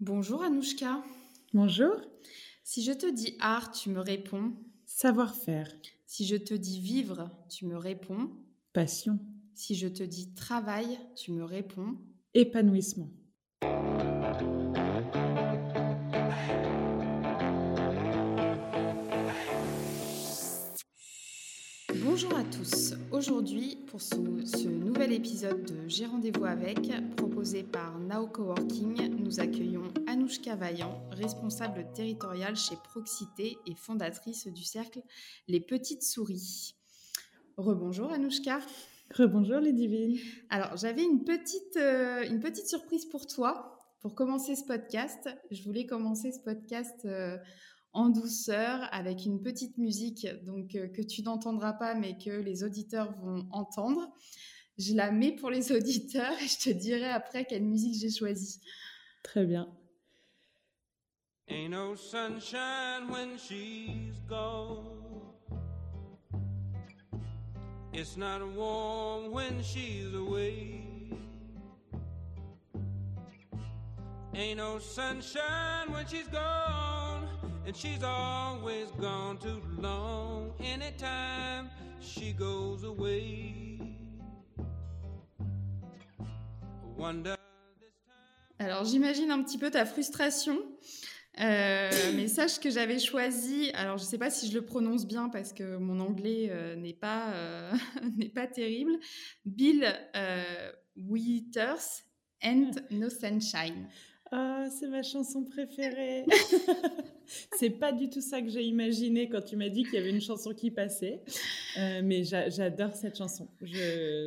Bonjour Anouchka. Bonjour. Si je te dis art, tu me réponds Savoir-faire. Si je te dis vivre, tu me réponds Passion. Si je te dis travail, tu me réponds Épanouissement. Bonjour à tous. Aujourd'hui, pour ce, ce nouvel épisode de J'ai rendez-vous avec, proposé par Now Coworking, nous accueillons Anouchka Vaillant, responsable territoriale chez Proxité et fondatrice du cercle Les Petites Souris. Rebonjour Anouchka. Rebonjour les divines. Alors, j'avais une petite, euh, une petite surprise pour toi. Pour commencer ce podcast, je voulais commencer ce podcast euh, en douceur avec une petite musique donc euh, que tu n'entendras pas mais que les auditeurs vont entendre. Je la mets pour les auditeurs et je te dirai après quelle musique j'ai choisie. Très bien. Ain't no sunshine when she's gone. It's not warm when she's away. Ain't no sunshine when she's gone. And she's always gone too long. Anytime she goes away. Wonder this time. Alors j'imagine un petit peu ta frustration. Euh, mais sache que j'avais choisi, alors je ne sais pas si je le prononce bien parce que mon anglais euh, n'est pas, euh, pas terrible, Bill euh, Withers and No Sunshine. Ah, c'est ma chanson préférée. c'est pas du tout ça que j'ai imaginé quand tu m'as dit qu'il y avait une chanson qui passait. Euh, mais j'a- j'adore cette chanson.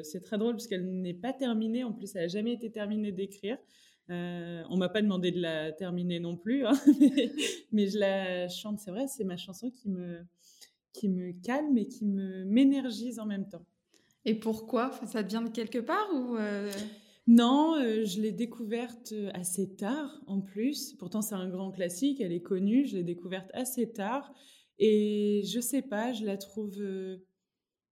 C'est très drôle parce qu'elle n'est pas terminée. En plus, elle n'a jamais été terminée d'écrire. Euh, on m'a pas demandé de la terminer non plus, hein, mais, mais je la chante. C'est vrai, c'est ma chanson qui me, qui me calme et qui me m'énergise en même temps. Et pourquoi? Ça te vient de quelque part ou euh, Non, euh, je l'ai découverte euh, assez tard en plus. Pourtant, c'est un grand classique, elle est connue. Je l'ai découverte assez tard. Et je sais pas, je la trouve. euh,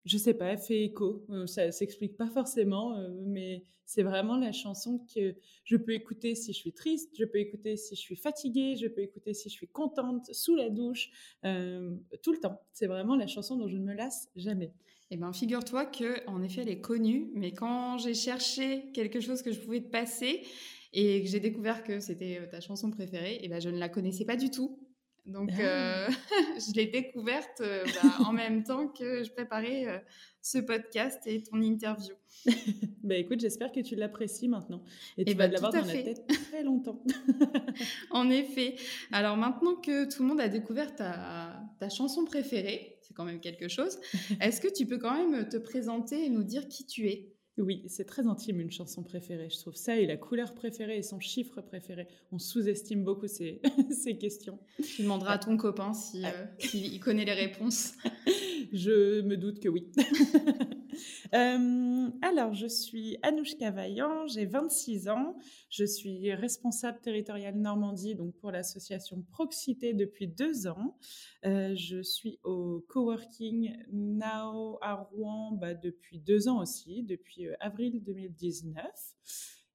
je sais pas, elle fait écho. Euh, ça s'explique pas forcément, mais c'est vraiment la chanson que je peux écouter si je suis triste, je peux écouter si je suis fatiguée, je peux écouter si je suis contente, sous la douche, tout le temps. C'est vraiment la chanson dont je ne me lasse jamais. Eh bien, figure-toi que, en effet, elle est connue, mais quand j'ai cherché quelque chose que je pouvais te passer et que j'ai découvert que c'était euh, ta chanson préférée, eh ben, je ne la connaissais pas du tout. Donc, Ah. euh, je l'ai découverte euh, bah, en même temps que je préparais euh, ce podcast et ton interview. Bah écoute, j'espère que tu l'apprécies maintenant. Et tu Eh vas bah, l'avoir dans la fait. tête très longtemps. En effet. Alors maintenant que tout le monde a découvert ta, ta chanson préférée, c'est quand même quelque chose, est-ce que tu peux quand même te présenter et nous dire qui tu es? Oui, c'est très intime une chanson préférée. Je trouve ça et la couleur préférée et son chiffre préféré. On sous-estime beaucoup ces, ces questions. Tu demanderas à ton copain si, euh, s'il connaît les réponses. Je me doute que oui. Alors, je suis Anouchka Vaillant, j'ai 26 ans. Je suis responsable territoriale Normandie donc pour l'association Proxité depuis deux ans. Euh, je suis au coworking Now à Rouen bah, depuis deux ans aussi, depuis euh, avril 2019.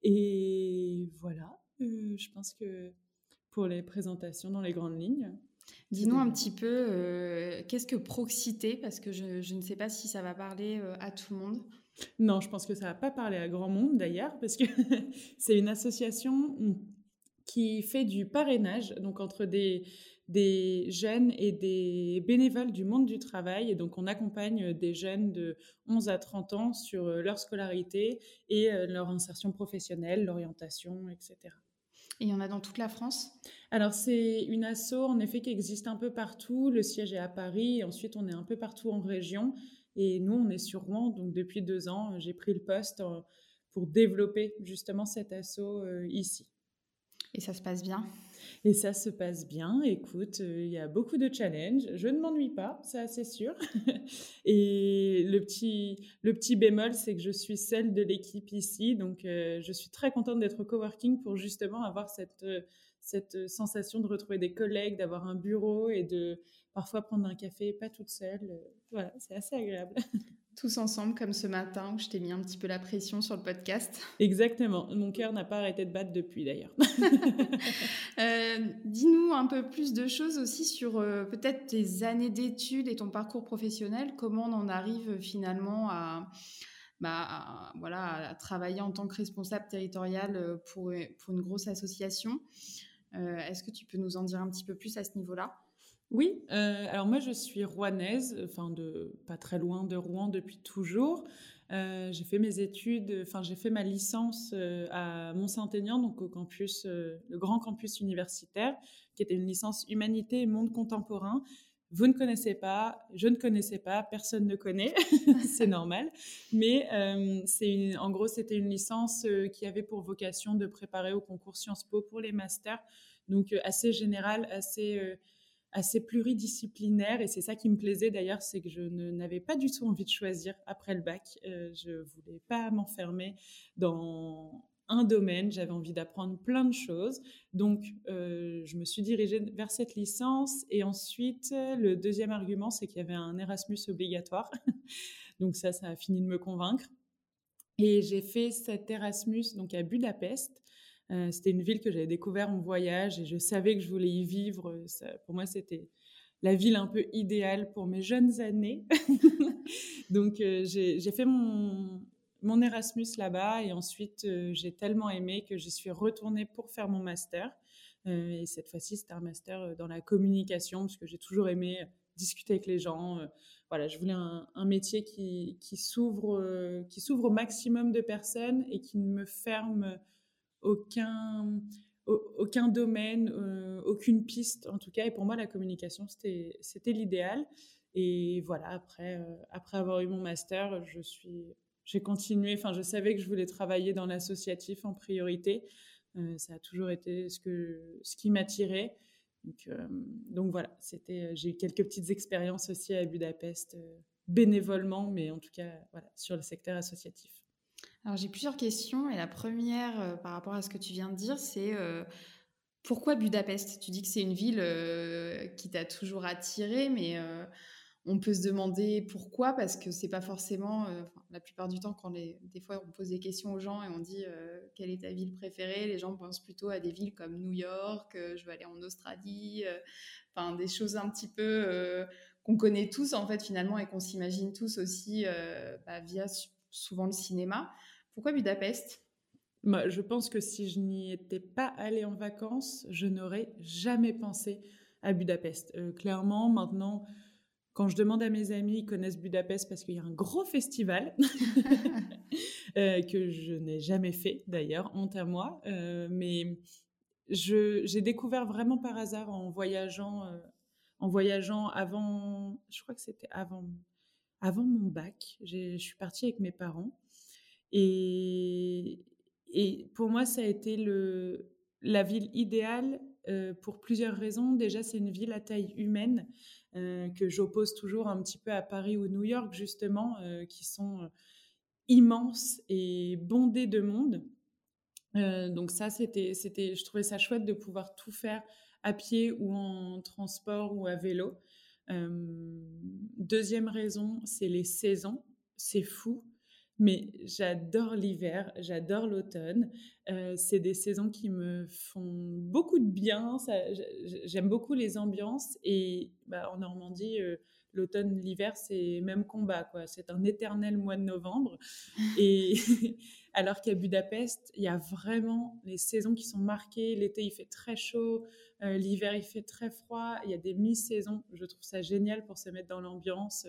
Et voilà, euh, je pense que pour les présentations dans les grandes lignes. Dis-nous un petit peu, euh, qu'est-ce que proxité Parce que je, je ne sais pas si ça va parler euh, à tout le monde. Non, je pense que ça va pas parler à grand monde d'ailleurs, parce que c'est une association qui fait du parrainage, donc entre des, des jeunes et des bénévoles du monde du travail. Et donc, on accompagne des jeunes de 11 à 30 ans sur euh, leur scolarité et euh, leur insertion professionnelle, l'orientation, etc. Et il y en a dans toute la France Alors, c'est une asso, en effet, qui existe un peu partout. Le siège est à Paris. Et ensuite, on est un peu partout en région. Et nous, on est sur Rouen. Donc, depuis deux ans, j'ai pris le poste euh, pour développer justement cet asso euh, ici. Et ça se passe bien? Et ça se passe bien. Écoute, euh, il y a beaucoup de challenges. Je ne m'ennuie pas, ça c'est sûr. Et le petit, le petit bémol, c'est que je suis celle de l'équipe ici. Donc, euh, je suis très contente d'être coworking pour justement avoir cette, euh, cette sensation de retrouver des collègues, d'avoir un bureau et de parfois prendre un café, pas toute seule. Voilà, c'est assez agréable. tous ensemble, comme ce matin où je t'ai mis un petit peu la pression sur le podcast. Exactement. Mon cœur n'a pas arrêté de battre depuis d'ailleurs. un peu plus de choses aussi sur euh, peut-être tes années d'études et ton parcours professionnel. Comment on en arrive finalement à, bah, voilà, à travailler en tant que responsable territorial euh, pour, pour une grosse association? Euh, est-ce que tu peux nous en dire un petit peu plus à ce niveau-là? Oui, alors moi je suis rouennaise, enfin de pas très loin de Rouen depuis toujours. j'ai fait mes études, enfin j'ai fait ma licence à Mont-Saint-Aignan, donc au campus, le grand campus universitaire, qui était une licence humanité et monde contemporain. Vous ne connaissez pas, je ne connaissais pas, personne ne connaît, c'est normal. Mais euh, c'est en gros, c'était une licence euh, qui avait pour vocation de préparer au concours Sciences Po pour les masters. Donc euh, assez général, assez, assez pluridisciplinaire. Et c'est ça qui me plaisait d'ailleurs, c'est que je n'avais pas du tout envie de choisir après le bac. je voulais pas m'enfermer dans un domaine, j'avais envie d'apprendre plein de choses. Donc, euh, je me suis dirigée vers cette licence. Et ensuite, le deuxième argument, c'est qu'il y avait un Erasmus obligatoire. donc ça, ça a fini de me convaincre. Et j'ai fait cet Erasmus donc à Budapest. Euh, c'était une ville que j'avais découvert en voyage et je savais que je voulais y vivre. pour moi, c'était la ville un peu idéale pour mes jeunes années. donc, euh, j'ai fait mon, Erasmus là-bas et ensuite euh, j'ai tellement aimé que je suis retournée pour faire mon master. Et cette fois-ci, c'était un master dans la communication parce que j'ai toujours aimé discuter avec les gens. voilà, je voulais un, métier qui, qui s'ouvre au maximum de personnes et qui ne me ferme aucun domaine, aucune piste en tout cas. Et pour moi, la communication, c'était l'idéal. Et voilà, après, après avoir eu mon master, j'ai continué. Enfin, je savais que je voulais travailler dans l'associatif en priorité. Euh, ça a toujours été ce, qui m'attirait. Donc, euh, donc voilà, euh, j'ai eu quelques petites expériences aussi à Budapest, bénévolement, mais en tout cas sur le secteur associatif. Alors j'ai plusieurs questions et la première par rapport à ce que tu viens de dire, c'est pourquoi Budapest? Tu dis que c'est une ville qui t'a toujours attiré, mais on peut se demander pourquoi, parce que c'est pas forcément, euh, la plupart du temps, quand des fois on pose des questions aux gens et on dit euh, quelle est ta ville préférée, les gens pensent plutôt à des villes comme New York, euh, je veux aller en Australie, enfin des choses un petit peu qu'on connaît tous en fait finalement et qu'on s'imagine tous aussi bah, via souvent le cinéma. Pourquoi Budapest? Bah, Je pense que si je n'y étais pas allée en vacances, je n'aurais jamais pensé à Budapest. clairement, maintenant quand je demande à mes amis, ils connaissent Budapest parce qu'il y a un gros festival euh, que je n'ai jamais fait d'ailleurs, honte à moi. Euh, mais j'ai découvert vraiment par hasard en voyageant, euh, en voyageant avant, je crois que c'était avant, avant mon bac. Je suis partie avec mes parents et, pour moi ça a été la ville idéale pour plusieurs raisons. Déjà, c'est une ville à taille humaine. Euh, que j'oppose toujours un petit peu à Paris ou New York, justement, euh, qui sont euh, immenses et bondés de monde. donc ça, c'était, c'était, je trouvais ça chouette de pouvoir tout faire à pied ou en transport ou à vélo. deuxième raison, c'est les saisons. C'est fou. Mais j'adore l'hiver, j'adore l'automne. Euh, c'est des saisons qui me font beaucoup de bien. J'aime beaucoup les ambiances. Et bah, en Normandie, euh, l'automne, l'hiver, c'est même combat. quoi. C'est un éternel mois de novembre. Et alors qu'à Budapest, il y a vraiment les saisons qui sont marquées. L'été, il fait très chaud. Euh, l'hiver, il fait très froid. Il y a des mi-saisons. Je trouve ça génial pour se mettre dans l'ambiance.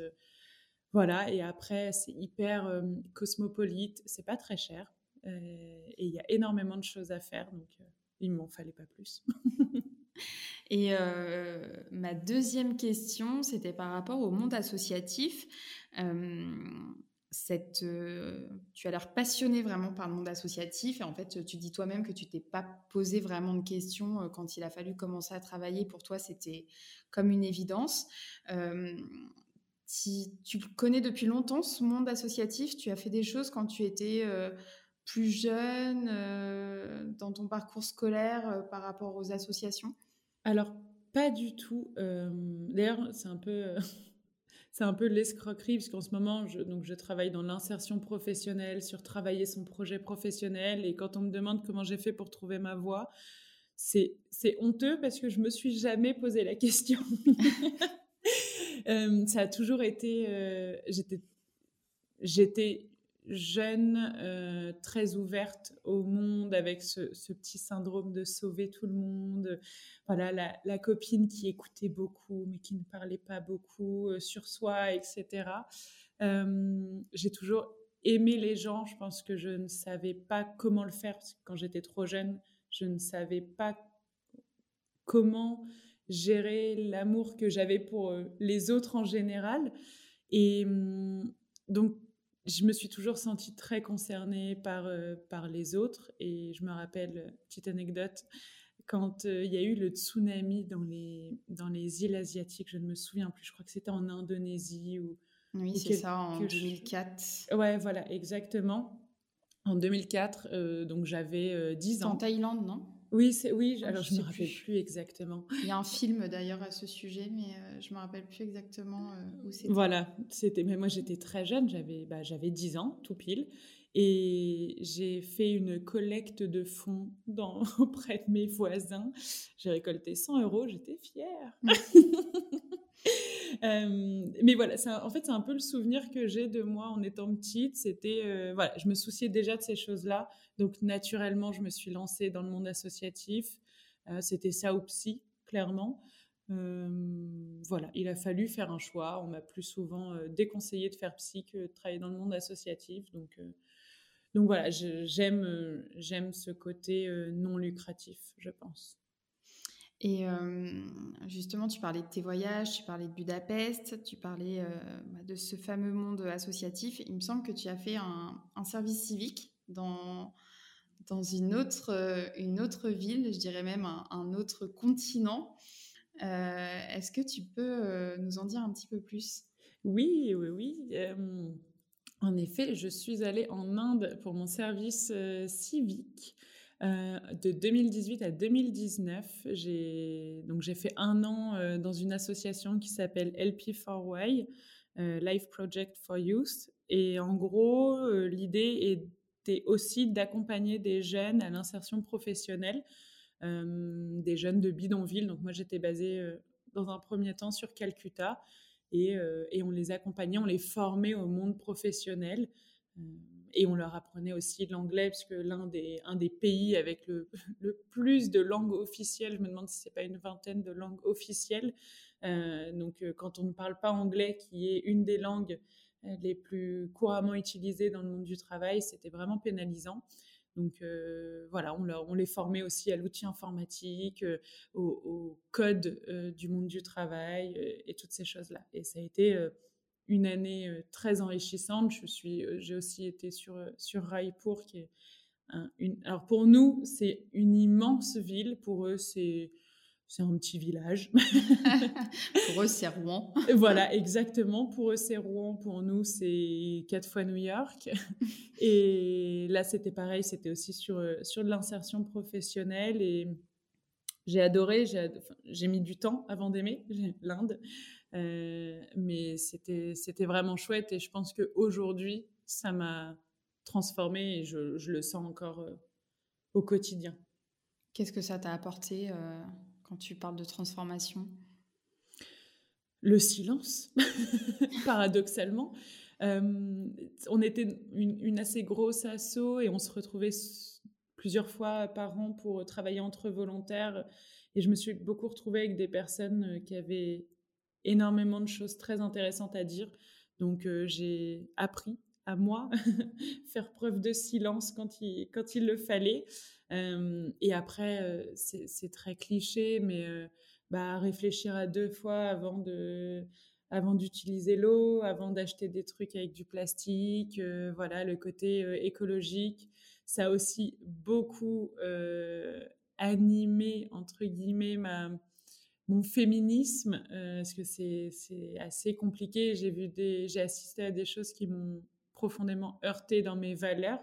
Voilà, et après, c'est hyper euh, cosmopolite, c'est pas très cher, euh, et il y a énormément de choses à faire, donc euh, il m'en fallait pas plus. et ma deuxième question, c'était par rapport au monde associatif. Cette, tu as l'air passionné vraiment par le monde associatif et en fait tu dis toi-même que tu t'es pas posé vraiment de questions quand il a fallu commencer à travailler pour toi c'était comme une évidence tu connais depuis longtemps ce monde associatif, tu as fait des choses quand tu étais euh, plus jeune, euh, dans ton parcours scolaire euh, par rapport aux associations? Alors, pas du tout. D'ailleurs, c'est un peu... c'est un peu l'escroquerie, parce qu'en ce moment, je, donc je travaille dans l'insertion professionnelle, sur travailler son projet professionnel. Et quand on me demande comment j'ai fait pour trouver ma voie, c'est c'est honteux parce que je me suis jamais posé la question. Euh, ça a toujours été. Euh, j'étais, jeune, euh, très ouverte au monde, avec ce, petit syndrome de sauver tout le monde. Voilà, la, copine qui écoutait beaucoup, mais qui ne parlait pas beaucoup sur soi, etc. j'ai toujours aimé les gens. Je pense que je ne savais pas comment le faire parce que quand j'étais trop jeune, je ne savais pas comment gérer l'amour que j'avais pour euh, les autres en général. Et hum, donc, je me suis toujours sentie très concernée par, euh, par les autres. Et je me rappelle, petite anecdote, quand euh, il y a eu le tsunami dans les, dans les îles asiatiques, je ne me souviens plus, je crois que c'était en Indonésie ou... Oui, c'est ça, en 2004. Ouais, voilà, exactement. En 2004, donc j'avais 10 ans. En Thaïlande, non? Oui, c'est oui. Alors je, ne me rappelle plus. exactement. Il y a un film d'ailleurs à ce sujet, mais je euh, je me rappelle plus exactement euh, où c'était. Voilà, c'était. Mais moi j'étais très jeune, j'avais bah, j'avais 10 ans, tout pile, et j'ai fait une collecte de fonds dans, auprès de mes voisins. J'ai récolté 100 euros, j'étais fière. Mmh. Euh, mais voilà, en fait, c'est un peu le souvenir que j'ai de moi en étant petite. C'était, euh, voilà, je me souciais déjà de ces choses-là. Donc, naturellement, je me suis lancée dans le monde associatif. Euh, c'était ça ou psy, clairement. voilà, il a fallu faire un choix. On m'a plus souvent déconseillé de faire psy que de travailler dans le monde associatif. Donc, donc voilà, j'aime, j'aime ce côté non lucratif, je pense. Et justement, tu parlais de tes voyages, tu parlais de Budapest, tu parlais bah, de ce fameux monde associatif. Il me semble que tu as fait un, service civique dans, une, autre, une autre ville, je dirais même un, autre continent. Est-ce que tu peux nous en dire un petit peu plus? Oui, oui, oui. en effet, je suis allée en Inde pour mon service civique. Euh, de 2018 à 2019, j'ai donc j'ai fait un an euh, dans une association qui s'appelle LP4Y, euh, Life Project for Youth. Et en gros, l'idée était aussi d'accompagner des jeunes à l'insertion professionnelle, des jeunes de bidonville. Donc moi, j'étais basée dans un premier temps sur Calcutta et, et, on les accompagnait, on les formait au monde professionnel et on leur apprenait aussi l'anglais, puisque l'un des, un des pays avec le, le, plus de langues officielles, je me demande si c'est pas une vingtaine de langues officielles. Euh, donc, euh, quand on ne parle pas anglais, qui est une des langues euh, les plus couramment utilisées dans le monde du travail, c'était vraiment pénalisant. Donc voilà, on, les formait aussi à l'outil informatique, au, au, code du monde du travail et toutes ces choses-là. Et ça a été une année très enrichissante. Je suis, j'ai aussi été sur, sur Raipur, qui est une. Alors pour nous, c'est une immense ville. Pour eux, c'est c'est un petit village. pour eux, c'est Rouen. voilà, exactement. Pour eux, c'est Rouen. Pour nous, c'est quatre fois New York. Et là, c'était pareil. C'était aussi sur, sur de l'insertion professionnelle. Et j'ai adoré. J'ai mis du temps avant d'aimer l'Inde. Euh, mais c'était, c'était vraiment chouette et je pense qu'aujourd'hui, ça m'a transformée et je, je, le sens encore euh, au quotidien. Qu'est-ce que ça t'a apporté euh, quand tu parles de transformation Le silence, paradoxalement. on était une, assez grosse asso et on se retrouvait plusieurs fois par an pour travailler entre volontaires. Et je me suis beaucoup retrouvée avec des personnes qui avaient énormément de choses très intéressantes à dire. Donc euh, j'ai appris à moi faire preuve de silence quand il, quand il le fallait. Euh, et après, euh, c'est très cliché, mais bah, réfléchir à deux fois avant de avant d'utiliser l'eau, avant d'acheter des trucs avec du plastique, voilà, le côté écologique, ça a aussi beaucoup animé, entre guillemets, ma, mon féminisme, euh, parce que c'est assez compliqué. J'ai vu des, j'ai assisté à des choses qui m'ont profondément heurté dans mes valeurs,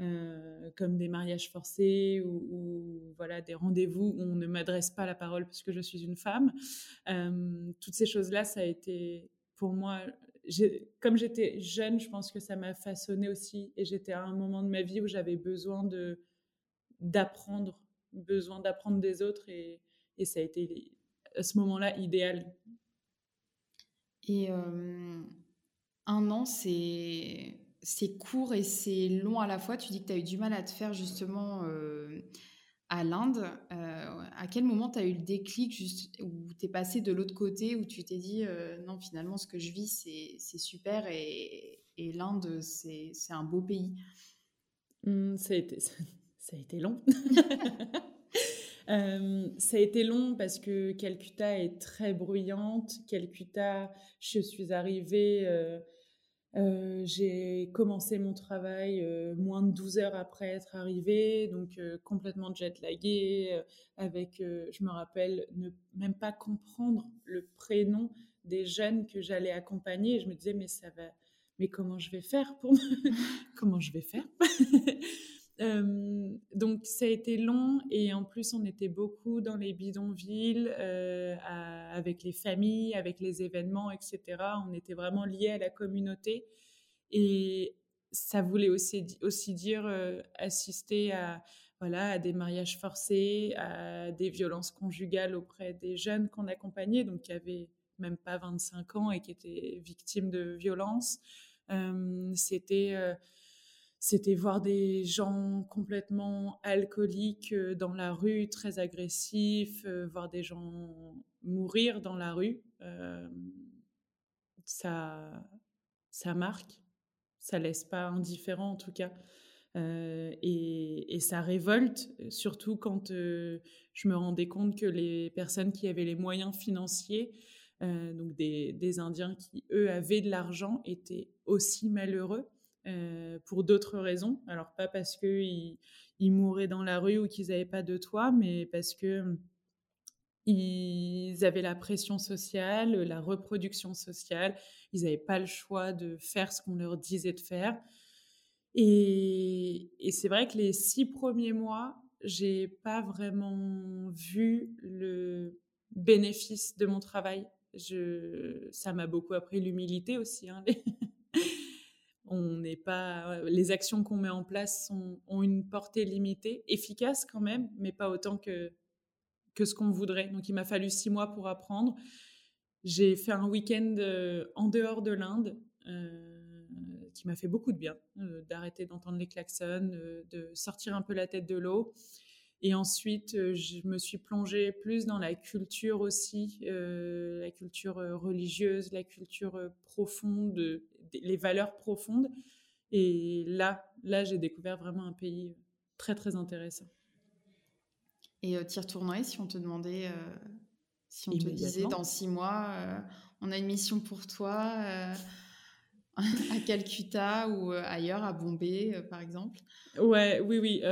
euh, comme des mariages forcés ou, voilà des rendez-vous où on ne m'adresse pas la parole parce que je suis une femme. Euh, toutes ces choses-là, ça a été pour moi. Comme j'étais jeune, je pense que ça m'a façonné aussi, et j'étais à un moment de ma vie où j'avais besoin d'apprendre besoin d'apprendre des autres et, et, ça a été à ce moment-là idéal. Et un an, c'est c'est court et c'est long à la fois. Tu dis que tu as eu du mal à te faire justement à l'Inde. à quel moment tu as eu le déclic juste, où tu es passé de l'autre côté, où tu t'es dit non, finalement, ce que je vis, c'est super et, et l'Inde, c'est un beau pays? Mmh, ça, a été, ça a été long. ça a été long parce que Calcutta est très bruyante. Calcutta, je suis arrivée euh, j'ai commencé mon travail euh, moins de 12 heures après être arrivée, donc euh, complètement jet laguée, avec, je me rappelle, ne même pas comprendre le prénom des jeunes que j'allais accompagner. je me disais, mais ça va, mais comment je vais faire pour comment je vais faire? donc ça a été long et en plus on était beaucoup dans les bidonvilles avec les familles, avec les événements, etc. On était vraiment liés à la communauté et ça voulait aussi, aussi dire assister à, voilà, à des mariages forcés, à des violences conjugales auprès des jeunes qu'on accompagnait, donc qui avaient même pas 25 ans et qui étaient victimes de violences. C'était c'était voir des gens complètement alcooliques euh, dans la rue, très agressifs, euh, voir des gens mourir dans la rue. Euh, ça, ça marque, ça laisse pas indifférent en tout cas. et, ça révolte, surtout quand je me rendais compte que les personnes qui avaient les moyens financiers, donc des, des Indiens qui, eux, avaient de l'argent, étaient aussi malheureux. Euh, pour d'autres raisons. Alors pas parce qu'ils ils mouraient dans la rue ou qu'ils n'avaient pas de toit, mais parce que hum, ils avaient la pression sociale, la reproduction sociale. Ils n'avaient pas le choix de faire ce qu'on leur disait de faire. Et, c'est vrai que les six premiers mois, j'ai pas vraiment vu le bénéfice de mon travail. Ça m'a beaucoup appris l'humilité aussi. Hein, on n'est pas, les actions qu'on met en place ont une portée limitée, efficace quand même, mais pas autant que, que ce qu'on voudrait. Donc il m'a fallu six mois pour apprendre. J'ai fait un week-end euh, en dehors de l'Inde euh, qui m'a fait beaucoup de bien, euh, d'arrêter d'entendre les klaxons, de sortir un peu la tête de l'eau. Et ensuite, je me suis plongée plus dans la culture aussi, la culture religieuse, la culture profonde, les valeurs profondes. Et là, là, j'ai découvert vraiment un pays très, très intéressant. Et tu y retournerais si on te demandait, si on te disait dans six mois, on a une mission pour toi à Calcutta ou euh, ailleurs, à Bombay, euh, par exemple Ouais, oui, oui.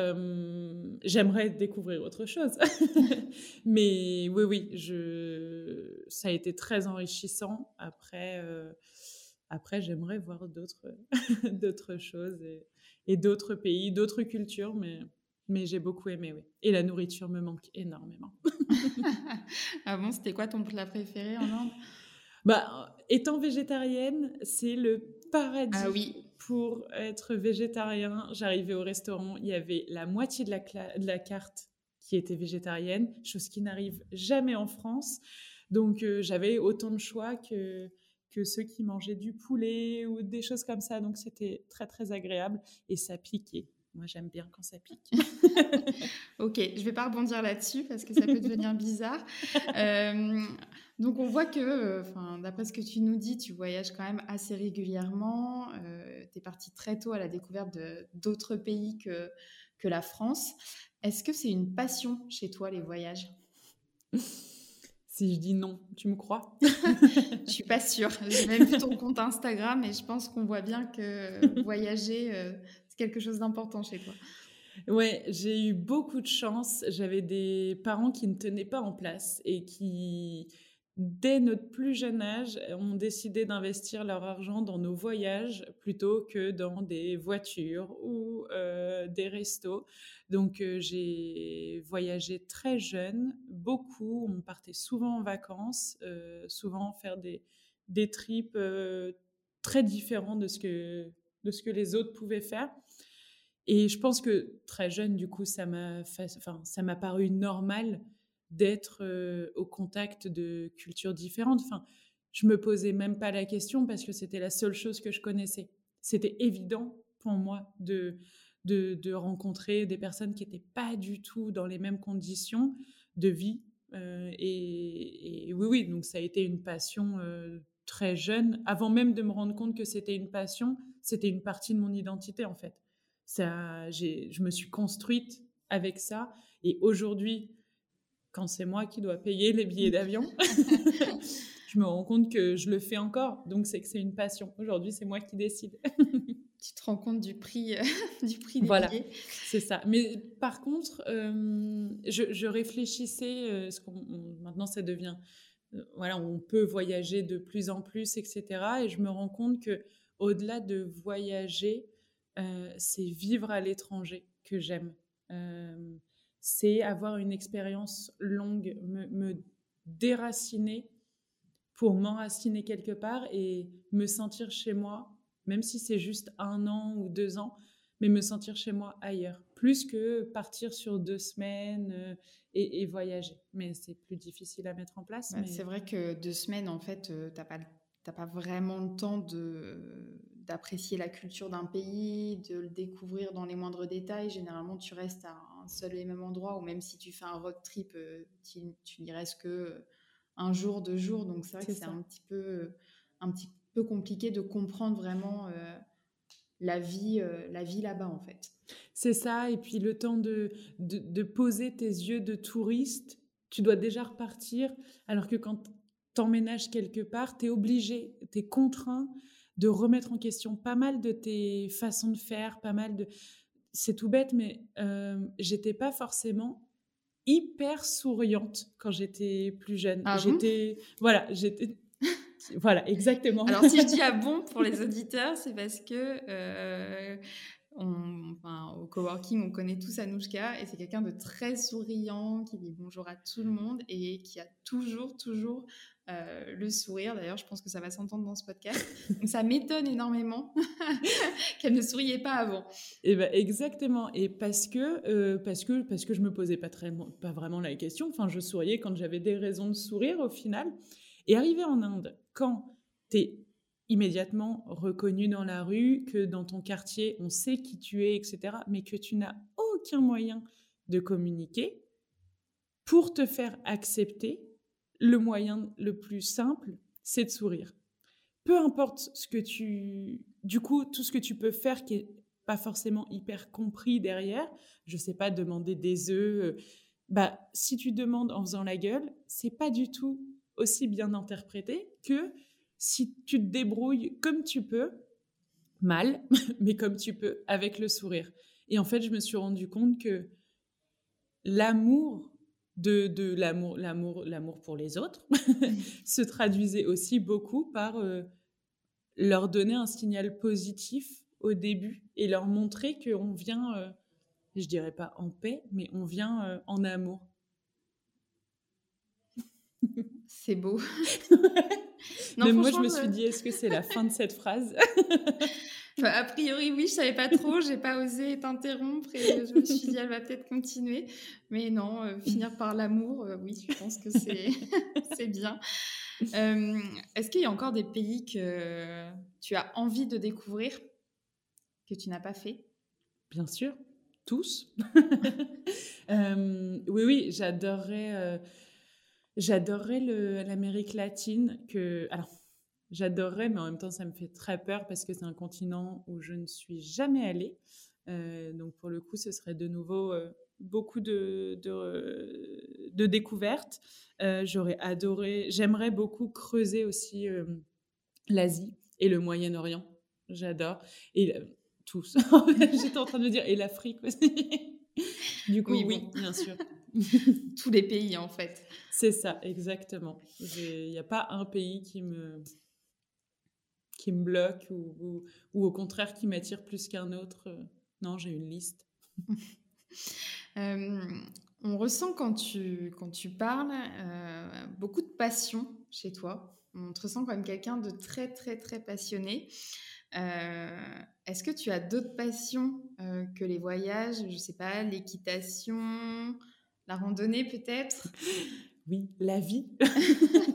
J'aimerais découvrir autre chose. Mais oui, oui, je... ça a été très enrichissant. Après, euh, après j'aimerais voir d'autres choses et, et d'autres pays, d'autres cultures. Mais, mais j'ai beaucoup aimé, oui. Et la nourriture me manque énormément. ah bon, c'était quoi ton plat préféré en Inde? Bah, étant végétarienne, c'est le paradis ah oui. pour être végétarien. J'arrivais au restaurant, il y avait la moitié de la, de la carte qui était végétarienne, chose qui n'arrive jamais en France. Donc euh, j'avais autant de choix que, que ceux qui mangeaient du poulet ou des choses comme ça. Donc c'était très très agréable et ça piquait. Moi, j'aime bien quand ça pique. ok, je ne vais pas rebondir là-dessus parce que ça peut devenir bizarre. Euh, donc, on voit que, d'après ce que tu nous dis, tu voyages quand même assez régulièrement. Euh, tu es parti très tôt à la découverte d'autres pays que, que la France. Est-ce que c'est une passion chez toi, les voyages? Si je dis non, tu me crois? Je suis pas sûre. J'ai même vu ton compte Instagram et je pense qu'on voit bien que voyager, euh, quelque chose d'important chez toi. Ouais, j'ai eu beaucoup de chance. J'avais des parents qui ne tenaient pas en place et qui, dès notre plus jeune âge, ont décidé d'investir leur argent dans nos voyages plutôt que dans des voitures ou euh, des restos. Donc euh, j'ai voyagé très jeune, beaucoup. On partait souvent en vacances, euh, souvent faire des, des trips très différents de ce que de ce que les autres pouvaient faire. Et je pense que très jeune, du coup, ça m'a, enfin, ça m'a paru normal d'être au contact de cultures différentes. Enfin, je me posais même pas la question parce que c'était la seule chose que je connaissais. C'était évident pour moi de, de, rencontrer des personnes qui n'étaient pas du tout dans les mêmes conditions de vie. Euh, et, oui, oui, donc ça a été une passion très jeune. Avant même de me rendre compte que c'était une passion, c'était une partie de mon identité en fait. Ça, je me suis construite avec ça. Et aujourd'hui, quand c'est moi qui dois payer les billets d'avion, je me rends compte que je le fais encore. Donc, c'est que c'est une passion. Aujourd'hui, c'est moi qui décide. tu te rends compte du prix, euh, du prix des voilà, billets. C'est ça. Mais par contre, euh, je, réfléchissais, euh, ce maintenant ça devient, voilà, on peut voyager de plus en plus, etc. Et je me rends compte que au-delà de voyager, c'est vivre à l'étranger que j'aime. C'est avoir une expérience longue, me, me déraciner pour m'enraciner quelque part et me sentir chez moi, même si c'est juste un an ou deux ans, mais me sentir chez moi ailleurs, plus que partir sur deux semaines euh, et, voyager. Mais c'est plus difficile à mettre en place. C'est vrai que deux semaines, en fait, euh, tu n'as pas, pas vraiment le temps de d'apprécier la culture d'un pays, de le découvrir dans les moindres détails. Généralement, tu restes à un seul et même endroit, ou même si tu fais un road trip, euh, tu, tu n'y restes que un jour, deux jours. Donc c'est vrai que c'est un petit peu, un petit peu compliqué de comprendre vraiment euh, la vie, euh, la vie là-bas en fait. C'est ça. Et puis le temps de, de, poser tes yeux de touriste, tu dois déjà repartir. Alors que quand t'emménages quelque part, tu es obligé, tu es contraint de remettre en question pas mal de tes façons de faire, pas mal de... C'est tout bête, mais euh, j'étais pas forcément hyper souriante quand j'étais plus jeune. Ah j'étais voilà, j'étais voilà, exactement. Alors si je dis ah bon pour les auditeurs, c'est parce que euh, on, enfin, au coworking, on connaît tous Anouchka et c'est quelqu'un de très souriant qui dit bonjour à tout le monde et qui a toujours, toujours euh, le sourire. D'ailleurs, je pense que ça va s'entendre dans ce podcast. Donc, ça m'étonne énormément qu'elle ne souriait pas avant. Eh ben, exactement. Et parce que, euh, parce que, parce que je me posais pas, pas vraiment la question. Enfin, je souriais quand j'avais des raisons de sourire au final. Et arrivé en Inde, quand tu es immédiatement reconnu dans la rue, que dans ton quartier, on sait qui tu es, etc., mais que tu n'as aucun moyen de communiquer, pour te faire accepter, le moyen le plus simple, c'est de sourire. Peu importe ce que tu... Du coup, tout ce que tu peux faire qui est pas forcément hyper compris derrière, je sais pas, demander des œufs, euh, bah, si tu demandes en faisant la gueule, c'est pas du tout aussi bien interprété que si tu te débrouilles comme tu peux, mal, mais comme tu peux, avec le sourire. Et en fait, je me suis rendu compte que l'amour de, de l'amour, l'amour, l'amour pour les autres se traduisait aussi beaucoup par euh, leur donner un signal positif au début et leur montrer qu'on vient, euh, je dirais pas en paix, mais on vient euh, en amour. C'est beau. Mais moi, je me suis dit, est-ce que c'est la fin de cette phrase? A priori, oui, je savais pas trop. J'ai pas osé t'interrompre et je me suis dit, elle va peut-être continuer. Mais non, euh, finir par l'amour, euh, oui, je pense que c'est bien. Euh, est-ce qu'il y a encore des pays que tu as envie de découvrir que tu n'as pas fait? Bien sûr, tous. oui, oui, j'adorerais l'Amérique latine que alors j'adorerais mais en même temps ça me fait très peur parce que c'est un continent où je ne suis jamais allée. Euh, donc pour le coup ce serait de nouveau euh, beaucoup de, de, de découvertes. Euh, j'aurais adoré, j'aimerais beaucoup creuser aussi l'Asie et le Moyen-Orient. J'adore. Et tous. J'étais en train de dire et l'Afrique aussi. du coup, oui, oui, bien sûr. Tous les pays, en fait. C'est ça, exactement. Il n'y a pas un pays qui me, qui me bloque ou, ou, au contraire qui m'attire plus qu'un autre. Non, j'ai une liste. Euh, on ressent quand tu, quand tu parles euh, beaucoup de passion chez toi. On te ressent comme quelqu'un de très, très, très passionné. Est-ce que tu as d'autres passions que les voyages Je ne sais pas, l'équitation, la randonnée peut-être? Oui, la vie.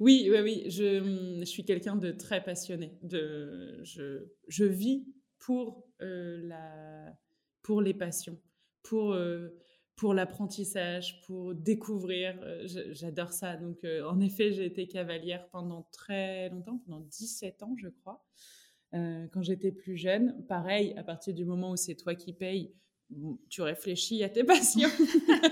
oui, oui, oui. Je, suis quelqu'un de très passionné. De, je, je vis pour, la, pour les passions, pour pour l'apprentissage, pour découvrir. Euh, j'adore ça. Donc, euh, en effet, j'ai été cavalière pendant très longtemps, pendant 17 ans, je crois, euh, quand j'étais plus jeune. Pareil, à partir du moment où c'est toi qui payes, tu réfléchis à tes passions.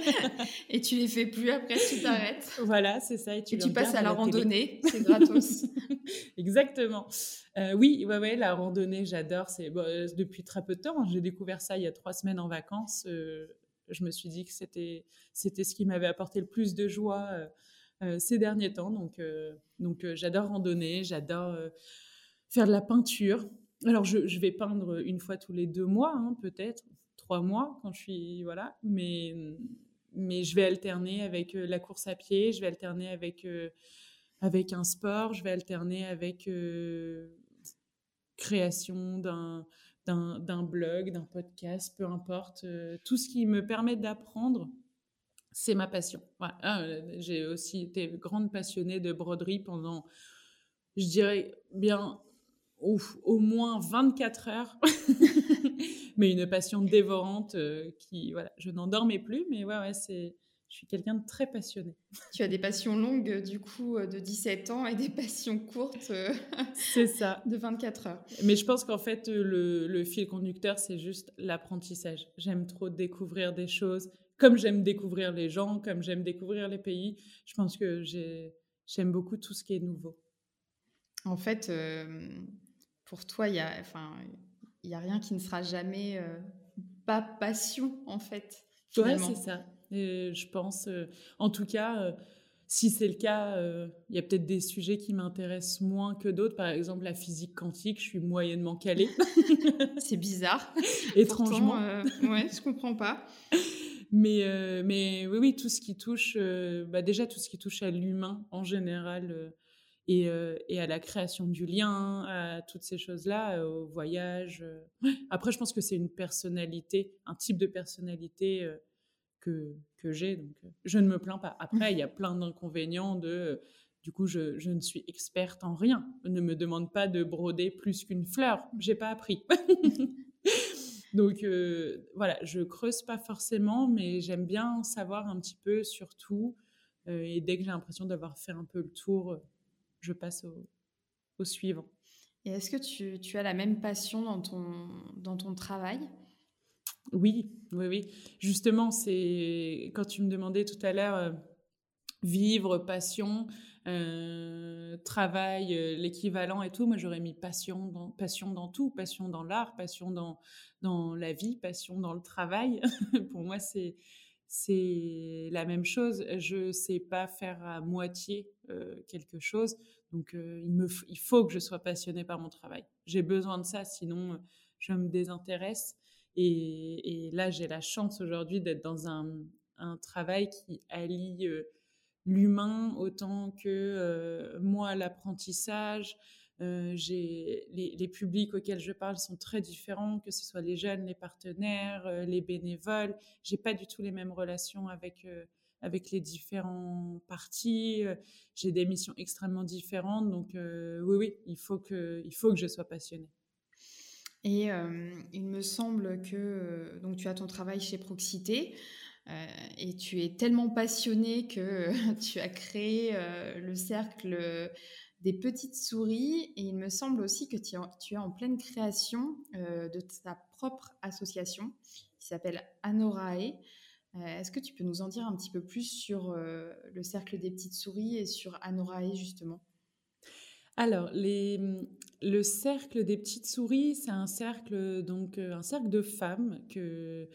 et tu les fais plus après, tu t'arrêtes. Voilà, c'est ça. Et tu, passes à la, randonnée, c'est gratos. Exactement. oui, ouais, ouais, la randonnée, j'adore. C'est depuis très peu de temps. Hein. J'ai découvert ça il y a trois semaines en vacances je me suis dit que c'était c'était ce qui m'avait apporté le plus de joie euh, euh, ces derniers temps. Donc euh, donc j'adore randonner, j'adore faire de la peinture. Alors je, vais peindre une fois tous les deux mois, hein, peut-être trois mois quand je suis voilà, mais mais je vais alterner avec la course à pied, je vais alterner avec avec un sport, je vais alterner avec création d'un d'un blog, d'un podcast, peu importe, euh, tout ce qui me permet d'apprendre, c'est ma passion. Ah, euh, j'ai aussi été grande passionnée de broderie pendant, je dirais bien, au moins 24 heures, mais une passion dévorante euh, qui, voilà, je n'en dormais plus, mais ouais, ouais, c'est je suis quelqu'un de très passionné. Tu as des passions longues, du coup, euh, de 17 ans et des passions courtes. Euh, c'est ça. De 24 heures. Mais je pense qu'en fait, le, le, fil conducteur, c'est juste l'apprentissage. J'aime trop découvrir des choses, comme j'aime découvrir les gens, comme j'aime découvrir les pays. Je pense que j'aime beaucoup tout ce qui est nouveau. En fait, euh, pour toi, il n'y a, enfin, a rien qui ne sera jamais pas passion, en fait. Ouais, c'est ça je pense, euh, en tout cas, euh, si c'est le cas, euh, il y a peut-être des sujets qui m'intéressent moins que d'autres. Par exemple, la physique quantique, je suis moyennement calée. c'est bizarre. Étrangement. Pourtant, ouais, je comprends pas. Mais, mais oui, oui, tout ce qui touche, bah déjà tout ce qui touche à l'humain en général et, et, à la création du lien, à toutes ces choses-là, au voyage. Après, je pense que c'est une personnalité, un type de personnalité que, que j'ai. Donc, euh, je ne me plains pas. Après, il y a plein d'inconvénients de. Euh, du coup, je, je, ne suis experte en rien. Ne me demande pas de broder plus qu'une fleur. J'ai pas appris. Donc euh, voilà, je creuse pas forcément, mais j'aime bien savoir un petit peu sur tout. et dès que j'ai l'impression d'avoir fait un peu le tour, je passe au, au suivant. Et est-ce que tu, tu, as la même passion dans ton, dans ton travail? Oui, oui, oui. Justement, c'est quand tu me demandais tout à l'heure euh, vivre, passion, euh, travail, euh, l'équivalent et tout. Moi, j'aurais mis passion dans, passion dans tout, passion dans l'art, passion dans, dans la vie, passion dans le travail. Pour moi, c'est c'est la même chose. Je sais pas faire à moitié quelque chose, donc il me il faut que je sois passionnée par mon travail. J'ai besoin de ça, sinon je me désintéresse. Et, là, j'ai la chance aujourd'hui d'être dans un, travail qui allie euh, l'humain autant que euh, moi l'apprentissage. Euh, les, publics auxquels je parle sont très différents, que ce soit les jeunes, les partenaires, les bénévoles. J'ai pas du tout les mêmes relations avec avec les différents partis. J'ai des missions extrêmement différentes, donc oui, oui, il faut que il faut que je sois passionnée. Et euh, il me semble que euh, donc tu as ton travail chez Proxité euh, et tu es tellement passionné que tu as créé le cercle des petites souris et il me semble aussi que tu, es en pleine création de ta propre association qui s'appelle Anorae. Est-ce que tu peux nous en dire un petit peu plus sur le cercle des petites souris et sur Anorae justement? Alors, le cercle des petites souris, c'est un cercle, donc, euh, un cercle de femmes que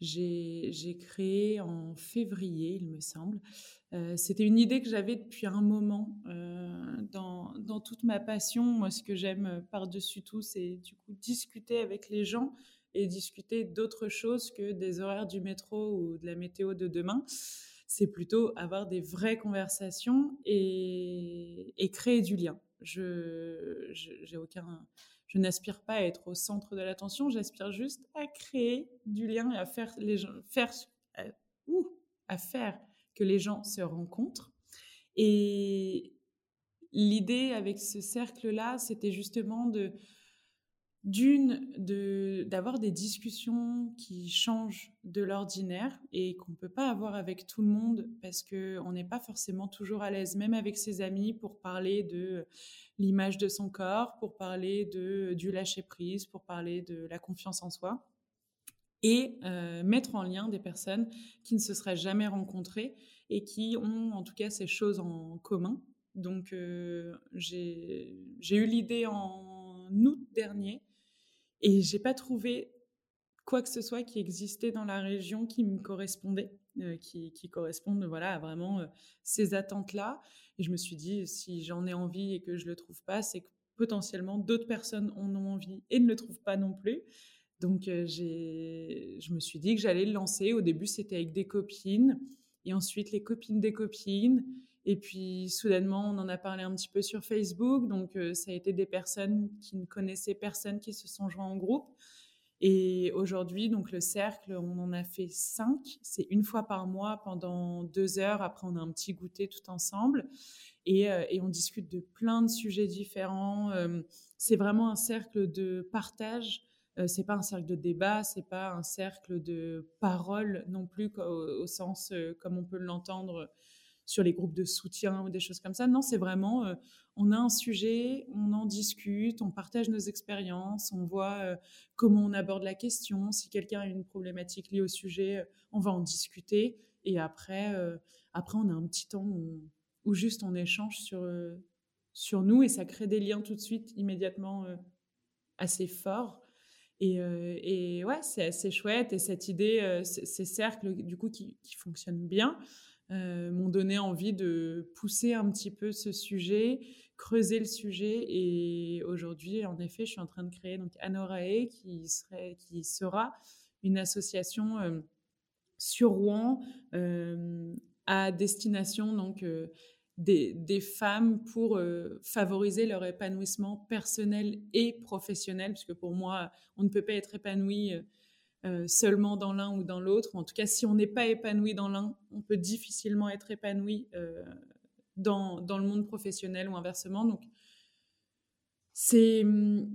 j'ai créé en février, il me semble. Euh, c'était une idée que j'avais depuis un moment euh, dans, dans, toute ma passion. Moi, ce que j'aime par-dessus tout, c'est du coup discuter avec les gens et discuter d'autres choses que des horaires du métro ou de la météo de demain c'est plutôt avoir des vraies conversations et, et créer du lien. Je, j'ai aucun, je n'aspire pas à être au centre de l'attention, j'aspire juste à créer du lien et à faire les gens, faire, à, à faire que les gens se rencontrent. Et l'idée avec ce cercle-là, c'était justement de d'une, d'avoir des discussions qui changent de l'ordinaire et qu'on ne peut pas avoir avec tout le monde parce qu'on n'est pas forcément toujours à l'aise, même avec ses amis, pour parler de l'image de son corps, pour parler de, du lâcher-prise, pour parler de la confiance en soi. Et euh, mettre en lien des personnes qui ne se seraient jamais rencontrées et qui ont en tout cas ces choses en commun. Donc euh, j'ai eu l'idée en août dernier et j'ai pas trouvé quoi que ce soit qui existait dans la région qui me correspondait, euh, qui, qui voilà, à vraiment euh, ces attentes-là. Et je me suis dit, si j'en ai envie et que je le trouve pas, c'est que potentiellement d'autres personnes en ont envie et ne le trouvent pas non plus. Donc euh, je me suis dit que j'allais le lancer. Au début, c'était avec des copines, et ensuite les copines des copines. Et puis, soudainement, on en a parlé un petit peu sur Facebook. Donc, euh, ça a été des personnes qui ne connaissaient personne qui se sont joints en groupe. Et aujourd'hui, donc le cercle, on en a fait cinq. C'est une fois par mois pendant deux heures. Après, on a un petit goûter tout ensemble. Et, euh, on discute de plein de sujets différents. Euh, c'est vraiment un cercle de partage. c'est pas un cercle de débat, c'est pas un cercle de parole non plus au sens comme on peut l'entendre sur les groupes de soutien ou des choses comme ça. Non, c'est vraiment, euh, on a un sujet, on en discute, on partage nos expériences, on voit euh, comment on aborde la question. Si quelqu'un a une problématique liée au sujet, euh, on va en discuter. Et après, après on a un petit temps où, juste on échange sur, sur nous et ça crée des liens tout de suite, immédiatement assez forts. Et, et, ouais, c'est assez chouette. Et cette idée, ces cercles, du coup, qui fonctionnent bien, euh, m'ont donné envie de pousser un petit peu ce sujet, creuser le sujet. Et aujourd'hui, en effet, je suis en train de créer donc Anorae, qui, serait, qui sera une association euh, sur Rouen euh, à destination donc des, des, femmes pour favoriser leur épanouissement personnel et professionnel, puisque pour moi, on ne peut pas être épanoui euh, seulement dans l'un ou dans l'autre. En tout cas, si on n'est pas épanoui dans l'un, on peut difficilement être épanoui euh, dans, le monde professionnel ou inversement. C'est hum,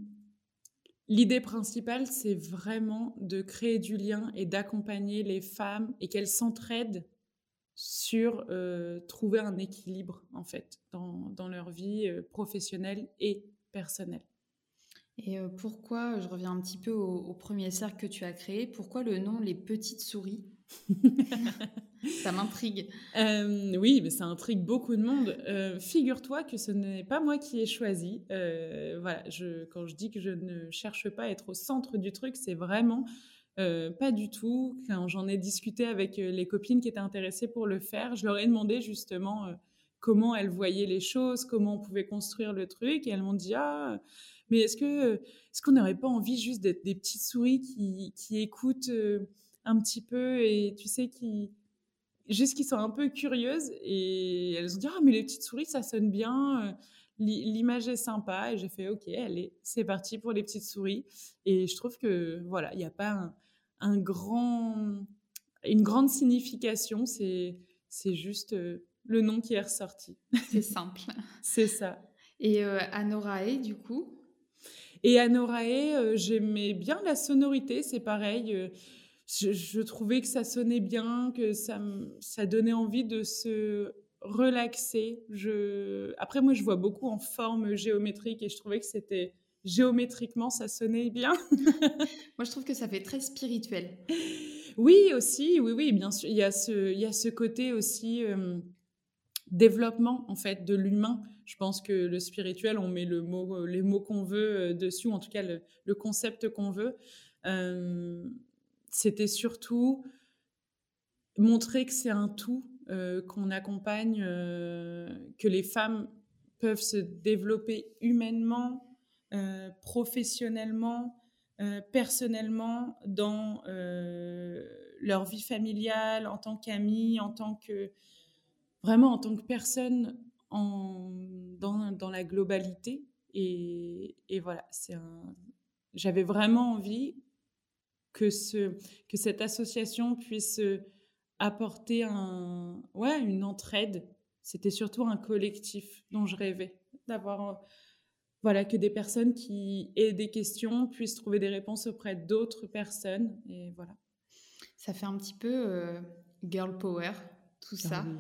l'idée principale, c'est vraiment de créer du lien et d'accompagner les femmes et qu'elles s'entraident sur euh, trouver un équilibre en fait dans leur vie professionnelle et personnelle. Et euh, pourquoi, je reviens un petit peu au, premier cercle que tu as créé, pourquoi le nom Les Petites Souris? Ça m'intrigue. Euh, oui, mais ça intrigue beaucoup de monde. Euh, figure-toi que ce n'est pas moi qui ai choisi. voilà, je, quand je dis que je ne cherche pas à être au centre du truc, c'est vraiment pas du tout. Quand j'en ai discuté avec les copines qui étaient intéressées pour le faire, je leur ai demandé justement comment elles voyaient les choses, comment on pouvait construire le truc, et elles m'ont dit ah mais est-ce que est-ce qu'on n'aurait pas envie juste d'être des petites souris qui, qui écoutent euh, un petit peu et tu sais qui juste qui sont un peu curieuses et elles ont dit ah mais les petites souris ça sonne bien euh, l'image est sympa. Et j'ai fait ok allez c'est parti pour les petites souris. Et je trouve que voilà il n'y a pas un, grand une grande signification c'est c'est juste euh, le nom qui est ressorti. C'est simple. C'est ça. Et Anorae du coup et Anorae, euh, j'aimais bien la sonorité, c'est pareil. Euh, je, trouvais que ça sonnait bien, que ça, ça donnait envie de se relaxer. Je... Après, moi, je vois beaucoup en forme géométrique et je trouvais que c'était géométriquement, ça sonnait bien. moi, je trouve que ça fait très spirituel. Oui, aussi, oui, oui, bien sûr. Il y a ce, il y a ce côté aussi euh, développement, en fait, de l'humain. Je pense que le spirituel, on met euh, les mots qu'on veut euh, dessus, ou en tout cas le, concept qu'on veut. Euh, c'était surtout montrer que c'est un tout, qu'on accompagne, que les femmes peuvent se développer humainement, professionnellement, personnellement, dans leur vie familiale, en tant qu'amie, en tant que vraiment en tant que personne dans, dans, la globalité Et, et voilà. J'avais vraiment envie que, ce, que cette association puisse apporter un, ouais, une entraide. C'était surtout un collectif dont je rêvais, d'avoir voilà, que des personnes qui aient des questions puissent trouver des réponses auprès d'autres personnes. Et voilà. Ça fait un petit peu euh, girl power, tout ça.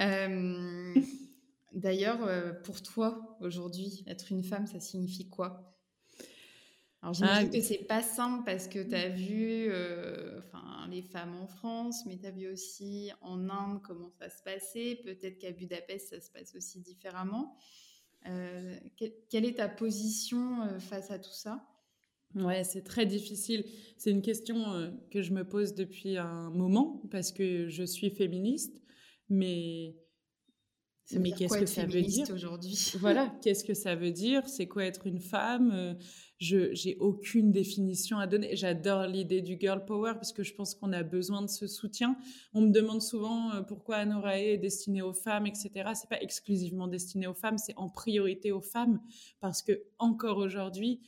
Euh, d'ailleurs, euh, pour toi, aujourd'hui, être une femme, ça signifie quoi? Alors, j'imagine ah, que c'est pas simple parce que tu as vu enfin, les femmes en France, mais tu as vu aussi en Inde comment ça se passait. Peut-être qu'à Budapest, ça se passe aussi différemment. Euh, quelle est ta position euh, face à tout ça? Ouais, c'est très difficile. C'est une question euh, que je me pose depuis un moment parce que je suis féministe, mais mais qu'est-ce que ça veut dire? aujourd'hui? Voilà, qu'est-ce que ça veut dire? C'est quoi être une femme? Je j'ai aucune définition à donner. J'adore l'idée du girl power parce que je pense qu'on a besoin de ce soutien. On me demande souvent euh, pourquoi Anorae est destinée aux femmes, etc. C'est pas exclusivement destiné aux femmes, c'est en priorité aux femmes parce que encore aujourd'hui,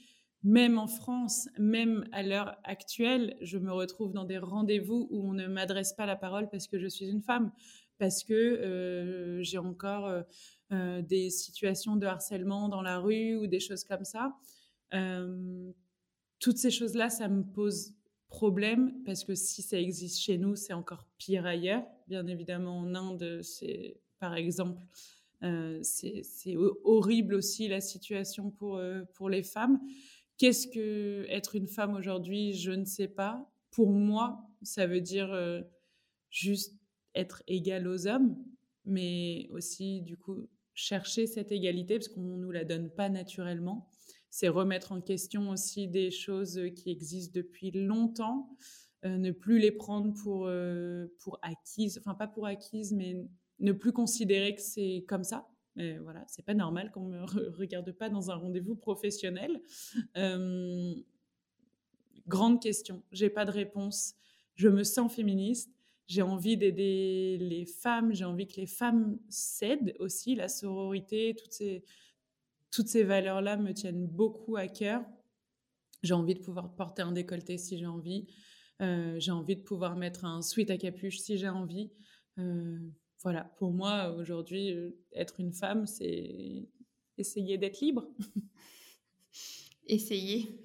même en France, même à l'heure actuelle, je me retrouve dans des rendez-vous où on ne m'adresse pas la parole parce que je suis une femme parce que euh, j'ai encore euh, euh, des situations de harcèlement dans la rue ou des choses comme ça. toutes ces choses-là, ça me pose problème parce que si ça existe chez nous, c'est encore pire ailleurs. Bien évidemment, en Inde, c'est par exemple, c'est horrible aussi la situation pour, pour les femmes. Qu'est-ce que être une femme aujourd'hui Je ne sais pas. Pour moi, ça veut dire juste être égal aux hommes, mais aussi du coup chercher cette égalité parce qu'on ne nous la donne pas naturellement. C'est remettre en question aussi des choses qui existent depuis longtemps, euh, ne plus les prendre pour, euh, pour acquises, enfin pas pour acquises, mais ne plus considérer que c'est comme ça. Mais voilà, c'est pas normal qu'on me regarde pas dans un rendez-vous professionnel. Grande question, j'ai pas de réponse. Je me sens féministe, j'ai envie d'aider les femmes, j'ai envie que les femmes cèdent aussi, la sororité, toutes ces, toutes ces valeurs-là me tiennent beaucoup à cœur. J'ai envie de pouvoir porter un décolleté si j'ai envie. Euh, j'ai envie de pouvoir mettre un sweat à capuche si j'ai envie. Euh, voilà, pour moi, aujourd'hui, euh, être une femme, c'est essayer d'être libre. Essayer.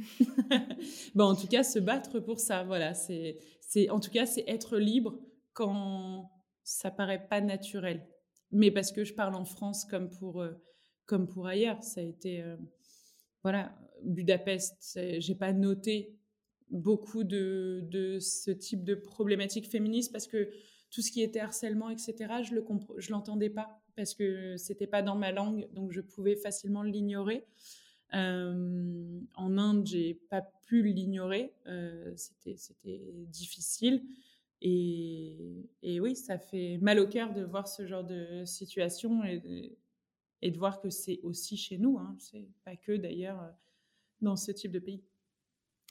bon, en tout cas, se battre pour ça, voilà. C'est, en tout cas, c'est être libre quand ça paraît pas naturel. Mais parce que je parle en France comme pour, euh, comme pour ailleurs. Ça a été, euh, voilà, Budapest, j'ai pas noté beaucoup de, de, ce type de problématiques féministes parce que tout ce qui était harcèlement, etc., je le je l'entendais pas parce que c'était pas dans ma langue, donc je pouvais facilement l'ignorer. Euh, en Inde, j'ai pas pu l'ignorer, c'était c'était difficile. Et, et, oui, ça fait mal au cœur de voir ce genre de situation et de, et de voir que c'est aussi chez nous. Hein. C'est pas que d'ailleurs euh, dans ce type de pays.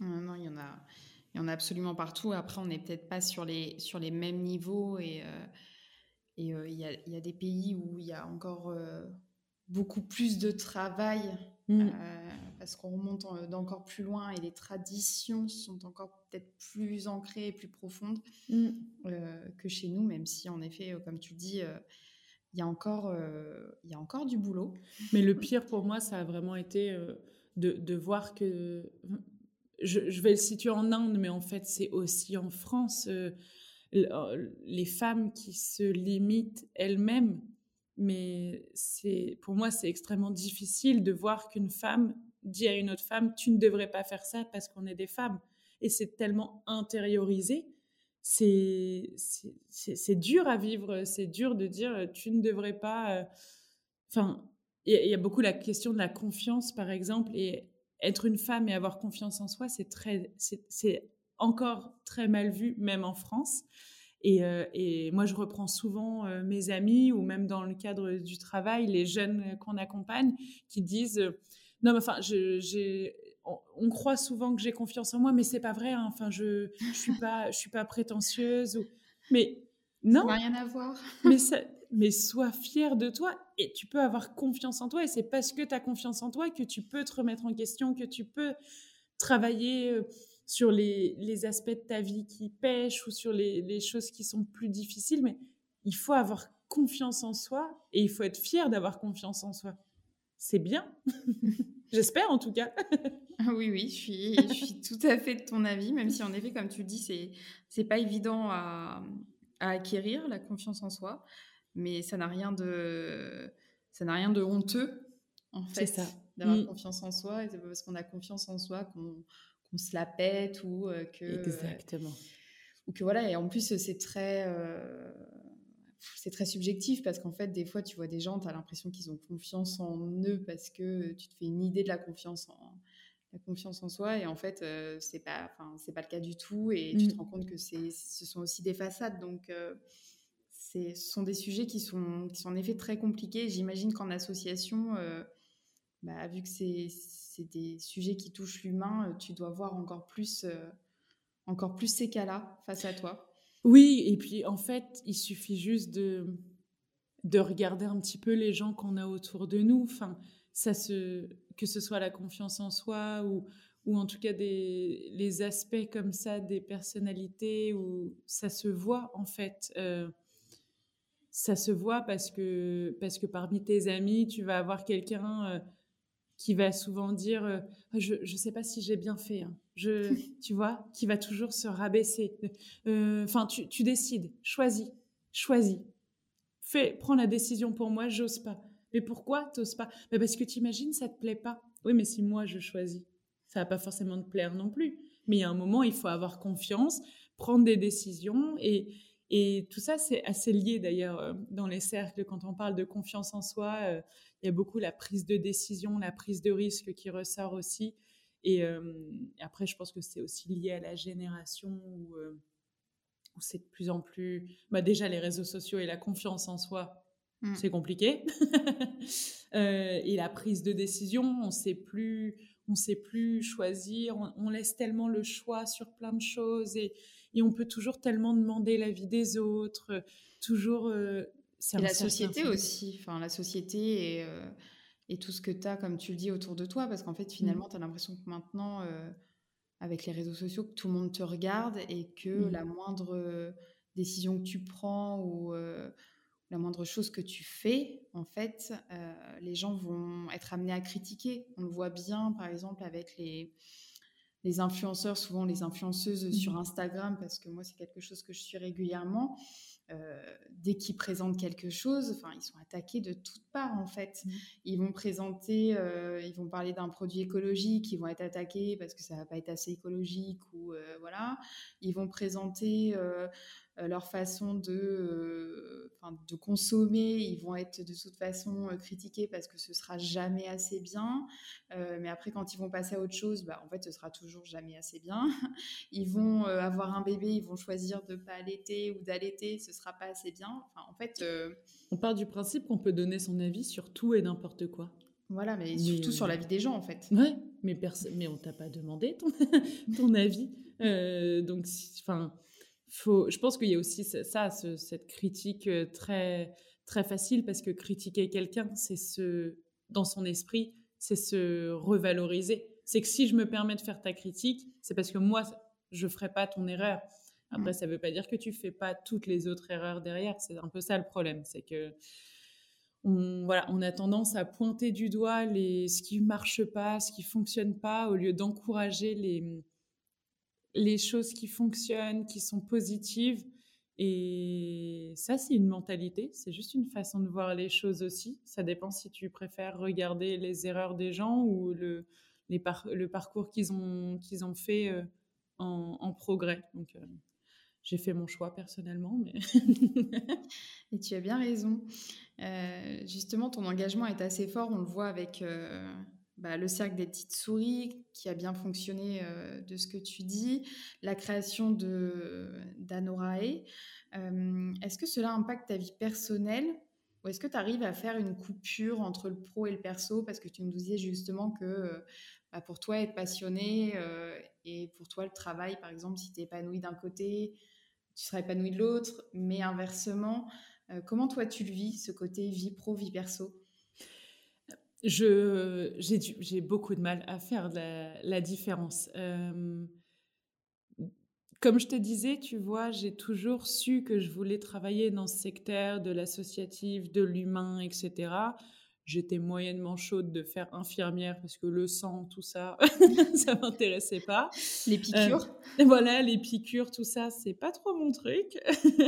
non, il y en a, il y en a absolument partout. Après, on n'est peut-être pas sur les, sur les mêmes niveaux et, euh, et euh, il, y a, il, y a, des pays où il y a encore beaucoup plus de travail mmh. parce qu'on remonte d'encore plus loin et les traditions sont encore peut-être plus ancrées et plus profondes mmh. que chez nous, même si en effet, comme tu dis, il y, a encore, il y a encore du boulot. Mais le pire pour moi, ça a vraiment été de, de, voir que... Je, vais le situer en Inde, mais en fait, c'est aussi en France. les femmes qui se limitent elles-mêmes. Mais c'est pour moi c'est extrêmement difficile de voir qu'une femme dit à une autre femme tu ne devrais pas faire ça parce qu'on est des femmes. Et c'est tellement intériorisé. C'est dur à vivre. C'est dur de dire tu ne devrais pas euh, enfin il y, a beaucoup la question de la confiance par exemple et être une femme et avoir confiance en soi c'est très c'est encore très mal vu même en France euh, et, moi, je reprends souvent euh, mes amis ou même dans le cadre du travail, les jeunes qu'on accompagne qui disent euh, Non, mais enfin, on, croit souvent que j'ai confiance en moi, mais c'est pas vrai. Hein. Enfin, je, je suis pas, je suis pas prétentieuse. Ou... Mais Non. Ça n'a rien à voir. mais, ça, mais sois fier de toi et tu peux avoir confiance en toi. Et c'est parce que tu as confiance en toi que tu peux te remettre en question, que tu peux travailler euh, sur les, les aspects de ta vie qui pêchent ou sur les, les choses qui sont plus difficiles. Mais il faut avoir confiance en soi et il faut être fier d'avoir confiance en soi. C'est bien. J'espère en tout cas. Ah oui, oui, je suis, je suis tout à fait de ton avis, même si en effet, comme tu le dis, c'est, c'est pas évident à, à acquérir la confiance en soi, mais ça n'a rien de, ça n'a rien de honteux en fait, d'avoir Mm. confiance en soi. Et c'est parce qu'on a confiance en soi qu'on, qu'on se la pète ou euh, que, Exactement. ou que voilà. Et en plus, c'est très, euh, c'est très subjectif parce qu'en fait, des fois, tu vois des gens, tu as l'impression qu'ils ont confiance en eux parce que tu te fais une idée de la confiance en la confiance en soi et en fait euh, c'est pas enfin c'est pas le cas du tout et tu te Mm. rends compte que c'est ce sont aussi des façades donc euh, ce sont des sujets qui sont qui sont en effet très compliqués j'imagine qu'en association euh, bah, vu que c'est des sujets qui touchent l'humain euh, tu dois voir encore plus euh, encore plus ces cas-là face à toi Oui, et puis en fait, il suffit juste de, de regarder un petit peu les gens qu'on a autour de nous. Enfin, ça se, que ce soit la confiance en soi ou, ou en tout cas des, les aspects comme ça des personnalités où ça se voit en fait. Ça se voit parce que, parce que parmi tes amis, tu vas avoir quelqu'un euh, qui va souvent dire euh, je ne sais pas si j'ai bien fait. hein. Je, tu vois, qui va toujours se rabaisser. Euh, Enfin, tu, tu décides, choisis, choisis. Fais, prends la décision pour moi, j'ose pas. Mais pourquoi t'oses pas? Mais Parce que t'imagines, ça te plaît pas. Oui, mais si moi je choisis, ça va pas forcément te plaire non plus. Mais il y a un moment, il faut avoir confiance, prendre des décisions et, et tout ça, c'est assez lié d'ailleurs euh, dans les cercles. Quand on parle de confiance en soi, euh, il y a beaucoup la prise de décision, la prise de risque qui ressort aussi. Et euh, après, je pense que c'est aussi lié à la génération où, euh, où c'est de plus en plus. Bah déjà, les réseaux sociaux et la confiance en soi, Mm. c'est compliqué. Et la prise de décision, on sait plus, on sait plus choisir. On, on laisse tellement le choix sur plein de choses et, et on peut toujours tellement demander l'avis des autres. Toujours. euh, et la société aussi enfin la société et euh, et tout ce que tu as comme tu le dis autour de toi parce qu'en fait finalement tu as l'impression que maintenant euh, avec les réseaux sociaux que tout le monde te regarde et que Mm. la moindre décision que tu prends ou la moindre chose que tu fais, en fait, euh, les gens vont être amenés à critiquer. On le voit bien, par exemple, avec les, les influenceurs, souvent les influenceuses sur Mhm. Instagram, parce que moi, c'est quelque chose que je suis régulièrement. Euh, dès qu'ils présentent quelque chose, enfin, ils sont attaqués de toutes parts en fait. Mhm. Ils vont présenter, euh, ils vont parler d'un produit écologique, ils vont être attaqués parce que ça va pas être assez écologique ou euh, voilà. Ils vont présenter leur façon de, euh, de consommer, ils vont être de toute façon euh, critiqués parce que ce sera jamais assez bien. Euh, mais après, quand ils vont passer à autre chose, bah, en fait, ce sera toujours jamais assez bien. Ils vont euh, avoir un bébé, ils vont choisir de pas allaiter ou d'allaiter, ce sera pas assez bien. Enfin, en fait, euh, On part du principe qu'on peut donner son avis sur tout et n'importe quoi. voilà, mais Mais, surtout euh, sur la vie des gens, en fait. Ouais, mais, mais on t'a pas demandé ton, ton avis. Euh, donc, si- enfin, faut, je pense qu'il y a aussi ça, ça, ce- cette critique euh, très, très facile parce que critiquer quelqu'un, c'est se, dans son esprit, c'est se revaloriser. C'est que si je me permets de faire ta critique, c'est parce que moi, je ferai pas ton erreur. Après, Mm. ça veut pas dire que tu fais pas toutes les autres erreurs derrière. C'est un peu ça le problème, c'est que on, voilà, on a tendance à pointer du doigt les, ce qui marche pas, ce qui fonctionne pas, au lieu d'encourager les, les choses qui fonctionnent, qui sont positives. Et ça, c'est une mentalité, c'est juste une façon de voir les choses aussi. Ça dépend si tu préfères regarder les erreurs des gens ou le, les le parcours qu'ils ont, ont fait euh, en, progrès. Donc, euh, j'ai fait mon choix personnellement, mais Et tu as bien raison. Euh, justement, ton engagement est assez fort. On le voit avec bah, le cercle des petites souris qui a bien fonctionné euh, de ce que tu dis, la création de d'Anorae. Euh, est-ce que cela impacte ta vie personnelle ou est-ce que tu arrives à faire une coupure entre le pro et le perso Parce que tu me disais justement que euh, bah, pour toi, être passionné et pour toi, le travail, par exemple, si tu es épanoui d'un côté, tu seras épanoui de l'autre, mais inversement, comment toi tu le vis, ce côté vie pro, vie perso? J'ai beaucoup de mal à faire la, différence. comme je te disais, tu vois, j'ai toujours su que je voulais travailler dans ce secteur de l'associatif, de l'humain, etc. J'étais moyennement chaude de faire infirmière parce que le sang, tout ça, ça m'intéressait pas. Les piqûres. voilà, les piqûres, tout ça, c'est pas trop mon truc.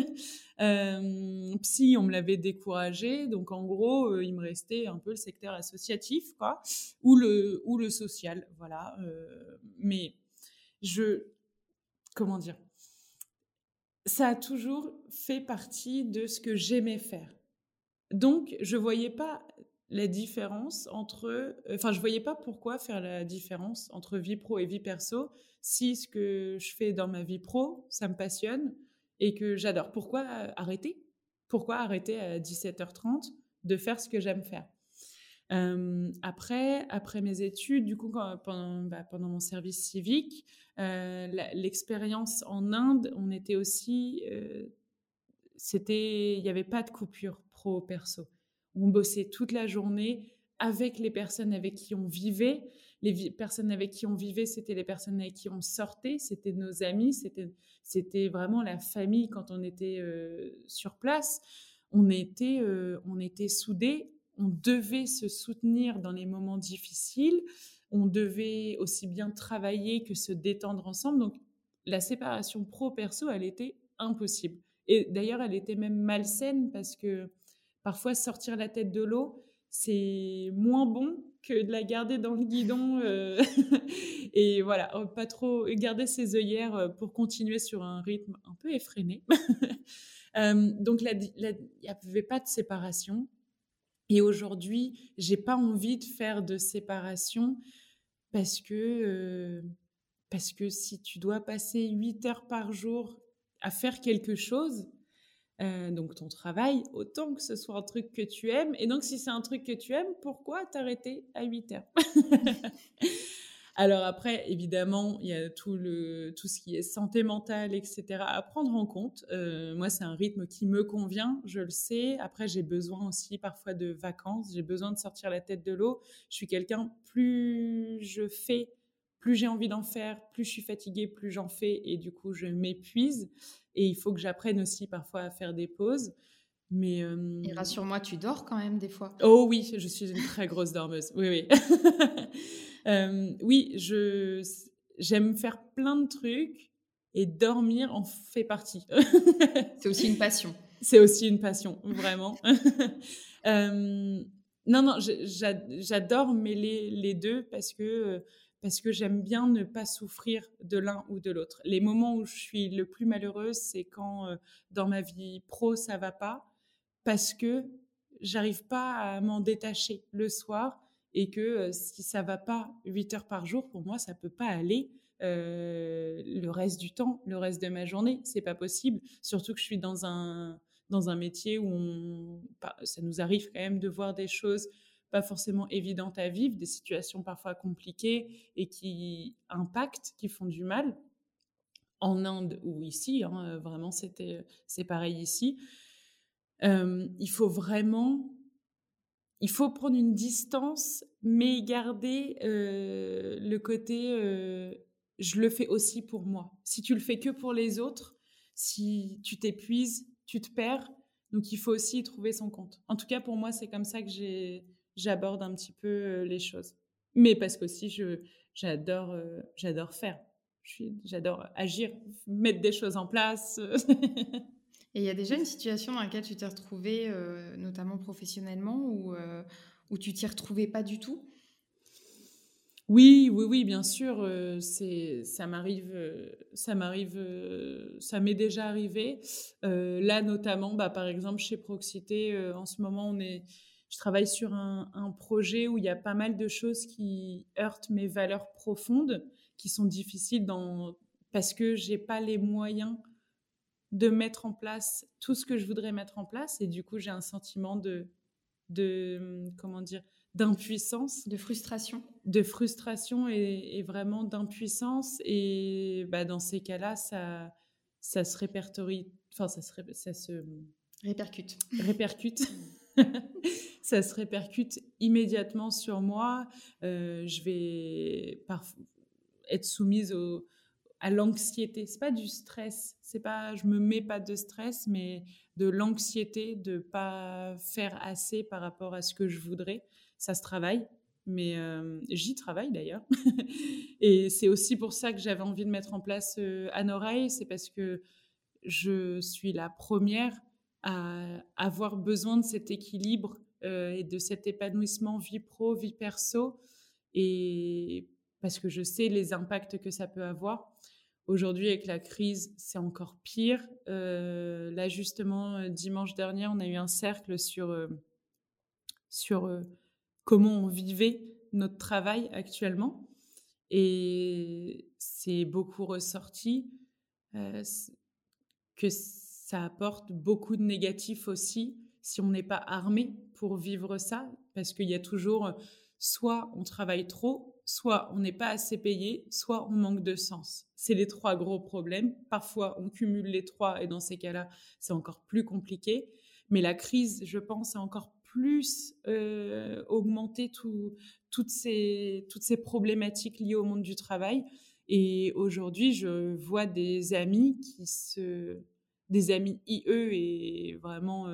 euh, psy, on me l'avait découragé, donc en gros, euh, il me restait un peu le secteur associatif, quoi, ou le ou le social, voilà. Euh, mais je, comment dire, ça a toujours fait partie de ce que j'aimais faire. Donc, je voyais pas la différence entre, euh, enfin, je voyais pas pourquoi faire la différence entre vie pro et vie perso si ce que je fais dans ma vie pro, ça me passionne et que j'adore. Pourquoi euh, arrêter? Pourquoi arrêter à 17h30 de faire ce que j'aime faire? Euh, après, après mes études, du coup, pendant, bah, pendant, mon service civique, l'expérience en Inde, on était aussi, c'était, il n'y avait pas de coupure pro-perso. On bossait toute la journée avec les personnes avec qui on vivait. Les personnes avec qui on vivait, c'était les personnes avec qui on sortait, c'était nos amis, c'était, vraiment la famille quand on était euh, sur place. On était, euh, on était soudés, on devait se soutenir dans les moments difficiles, on devait aussi bien travailler que se détendre ensemble. Donc la séparation pro-perso, elle était impossible. Et d'ailleurs, elle était même malsaine parce que Parfois, sortir la tête de l'eau, c'est moins bon que de la garder dans le guidon. Euh, et voilà, euh, pas trop garder ses œillères euh, pour continuer sur un rythme un peu effréné. donc, il n'y avait pas de séparation. Et aujourd'hui, j'ai pas envie de faire de séparation parce que, parce que si tu dois passer 8 heures par jour à faire quelque chose, euh, donc ton travail, autant que ce soit un truc que tu aimes. Et donc si c'est un truc que tu aimes, pourquoi t'arrêter à 8 heures? Alors après, évidemment, il y a tout, le, tout ce qui est santé mentale, etc. à prendre en compte. Euh, moi, c'est un rythme qui me convient, je le sais. Après, j'ai besoin aussi parfois de vacances, j'ai besoin de sortir la tête de l'eau. Je suis quelqu'un, plus je fais, plus j'ai envie d'en faire, plus je suis fatiguée, plus j'en fais et du coup je m'épuise. Et il faut que j'apprenne aussi parfois à faire des pauses. Mais euh, Et rassure-moi, tu dors quand même des fois? Oh oui, je suis une très grosse dormeuse. Oui, oui. euh, oui, je j'aime faire plein de trucs et dormir en fait partie. C'est aussi une passion. C'est aussi une passion, vraiment. euh, non, non, j'adore mêler les deux parce que parce que j'aime bien ne pas souffrir de l'un ou de l'autre. Les moments où je suis le plus malheureuse, c'est quand euh, dans ma vie pro ça va pas, parce que j'arrive pas à m'en détacher le soir et que euh, si ça va pas 8 heures par jour, pour moi ça peut pas aller. Euh, le reste du temps, le reste de ma journée, c'est pas possible. Surtout que je suis dans un dans un métier où ça nous arrive quand même de voir des choses pas forcément évidentes à vivre, des situations parfois compliquées et qui impactent, qui font du mal. En Inde ou ici, hein, vraiment, c'était, c'est pareil ici. Euh, il faut vraiment, il faut prendre une distance, mais garder euh, le côté, euh, je le fais aussi pour moi. Si tu le fais que pour les autres, si tu t'épuises, tu te perds. Donc il faut aussi trouver son compte. En tout cas, pour moi, c'est comme ça que j'ai j'aborde un petit peu euh, les choses. Mais parce qu'aussi, je, j'adore, euh, j'adore faire. J'adore agir, mettre des choses en place. Et il y a déjà une situation dans laquelle tu t'es retrouvée, euh, notamment professionnellement, où, où tu t'y retrouvais pas du tout? Oui, oui, oui, bien sûr. c'est, ça m'arrive, ça m'arrive, ça m'est déjà arrivé. là, notamment, bah, par exemple, chez Proxité, en ce moment, on est, je travaille sur un, projet où il y a pas mal de choses qui heurtent mes valeurs profondes, qui sont difficiles dans, parce que j'ai pas les moyens de mettre en place tout ce que je voudrais mettre en place. Et du coup, j'ai un sentiment de, de comment dire, d'impuissance. De frustration. De frustration et, vraiment d'impuissance. Et bah, dans ces cas-là, ça, ça se répertorie, enfin, ça se, ça se répercute. Répercute. ça se répercute immédiatement sur moi. Euh, je vais être soumise à l'anxiété. C'est pas du stress. C'est pas, je me mets pas de stress, mais de l'anxiété de pas faire assez par rapport à ce que je voudrais. Ça se travaille, mais euh, j'y travaille d'ailleurs. et c'est aussi pour ça que j'avais envie de mettre en place euh, Anoreille. C'est parce que je suis la première à avoir besoin de cet équilibre euh, et de cet épanouissement vie pro, vie perso, et parce que je sais les impacts que ça peut avoir. Aujourd'hui, avec la crise, c'est encore pire. Euh, là, justement, euh, dimanche dernier, on a eu un cercle sur, sur comment on vivait notre travail actuellement. Et c'est beaucoup ressorti que ça apporte beaucoup de négatifs aussi si on n'est pas armé pour vivre ça, parce qu'il y a toujours euh, soit on travaille trop, soit on n'est pas assez payé, soit on manque de sens. C'est les trois gros problèmes. Parfois, on cumule les trois et dans ces cas-là, c'est encore plus compliqué. Mais la crise, je pense, a encore plus euh, augmenté toutes, ces, toutes ces problématiques liées au monde du travail. Et aujourd'hui, je vois des amis qui se des amis IE et vraiment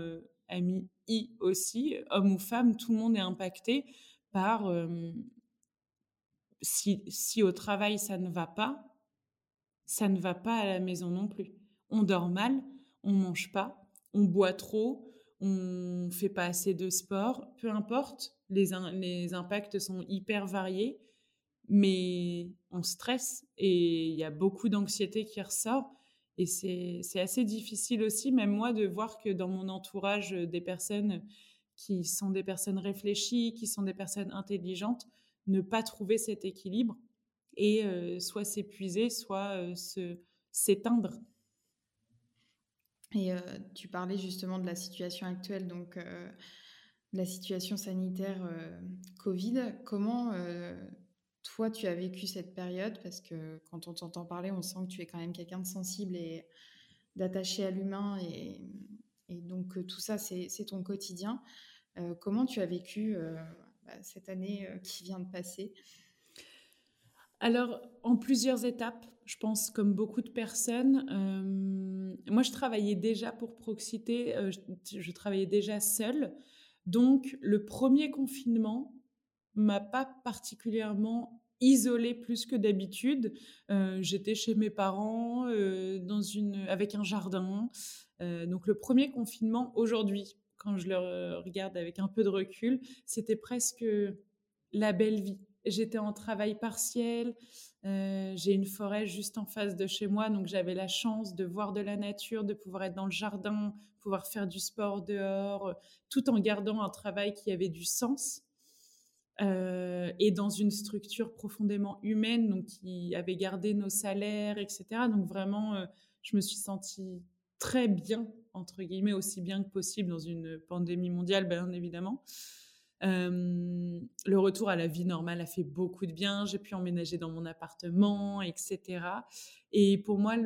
amis I aussi, hommes ou femmes, tout le monde est impacté par si, si au travail ça ne va pas, ça ne va pas à la maison non plus. On dort mal, on mange pas, on boit trop, on fait pas assez de sport, peu importe, les, les impacts sont hyper variés, mais on stresse et il y a beaucoup d'anxiété qui ressort. Et c'est assez difficile aussi, même moi, de voir que dans mon entourage, euh, des personnes qui sont des personnes réfléchies, qui sont des personnes intelligentes, ne pas trouver cet équilibre et euh, soit s'épuiser, soit euh, s'éteindre. Et tu parlais justement de la situation actuelle, donc la situation sanitaire Covid. Comment toi, tu as vécu cette période? Parce que quand on t'entend parler, on sent que tu es quand même quelqu'un de sensible et d'attaché à l'humain et, donc euh, tout ça, c'est ton quotidien. Euh, comment tu as vécu euh, bah, cette année qui vient de passer? Alors, en plusieurs étapes, je pense, comme beaucoup de personnes. moi, je travaillais déjà pour Proxité, je, je, travaillais déjà seule. Donc, le premier confinement, m'a pas particulièrement isolée plus que d'habitude. Euh, j'étais chez mes parents euh, dans une, avec un jardin. Euh, donc le premier confinement aujourd'hui, quand je le regarde avec un peu de recul, c'était presque la belle vie. J'étais en travail partiel, j'ai une forêt juste en face de chez moi, donc j'avais la chance de voir de la nature, de pouvoir être dans le jardin, pouvoir faire du sport dehors, tout en gardant un travail qui avait du sens. Euh, et dans une structure profondément humaine, donc qui avait gardé nos salaires, etc. Donc vraiment, euh, je me suis sentie très bien, entre guillemets, aussi bien que possible dans une pandémie mondiale, bien évidemment. Euh, le retour à la vie normale a fait beaucoup de bien. J'ai pu emménager dans mon appartement, etc. Et pour moi,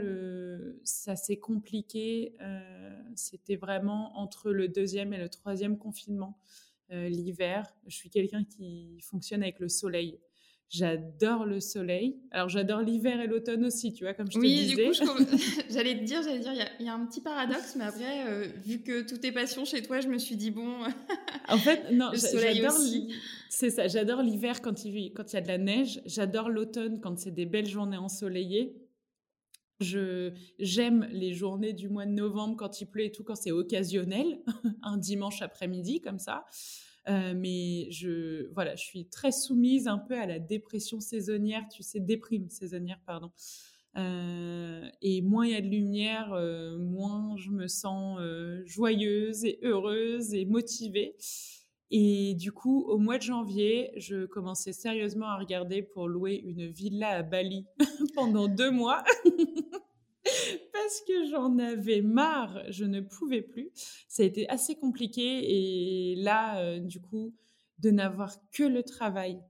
ça s'est compliqué. C'était vraiment entre le deuxième et le troisième confinement. Euh, l'hiver. Je suis quelqu'un qui fonctionne avec le soleil. J'adore le soleil. Alors j'adore l'hiver et l'automne aussi, tu vois, comme je te disais. Oui, du coup, j'allais te dire, j'allais dire, il y, a un petit paradoxe, mais après, euh, vu que tout est passion chez toi, je me suis dit bon. en fait, non, j'adore. C'est ça, j'adore l'hiver quand il quand il y a de la neige. J'adore l'automne quand c'est des belles journées ensoleillées. Je j'aime les journées du mois de novembre quand il pleut et tout, quand c'est occasionnel, un dimanche après-midi comme ça. Euh, mais je voilà, je suis très soumise un peu à la dépression saisonnière, tu sais, déprime saisonnière, pardon. Euh, et moins il y a de lumière, euh, moins je me sens joyeuse et heureuse et motivée. Et du coup, au mois de janvier, je commençais sérieusement à regarder pour louer une villa à Bali pendant deux mois. Parce que j'en avais marre, je ne pouvais plus. Ça a été assez compliqué. Et là, euh, du coup, de n'avoir que le travail,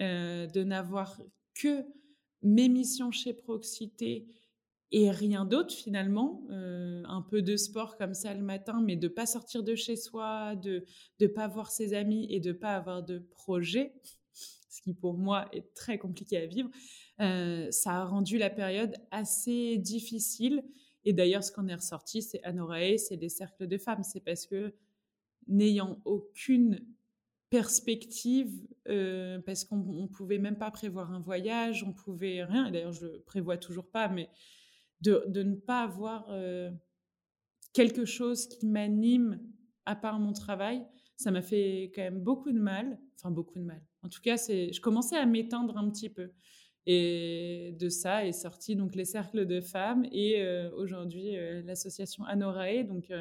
euh, de n'avoir que mes missions chez Proxité, et rien d'autre finalement. un peu de sport comme ça le matin, mais de pas sortir de chez soi, de ne pas voir ses amis et de pas avoir de projet, ce qui pour moi est très compliqué à vivre, ça a rendu la période assez difficile. Et d'ailleurs, ce qu'on est ressorti, c'est Anorae, c'est des cercles de femmes. C'est parce que n'ayant aucune perspective, euh, parce qu'on ne pouvait même pas prévoir un voyage, on pouvait rien, d'ailleurs je le prévois toujours pas, mais de, de ne pas avoir euh, quelque chose qui m'anime à part mon travail, ça m'a fait quand même beaucoup de mal, enfin beaucoup de mal. En tout cas, c'est, je commençais à m'éteindre un petit peu. Et de ça est sorti donc les cercles de femmes et euh, aujourd'hui l'association Anorae, donc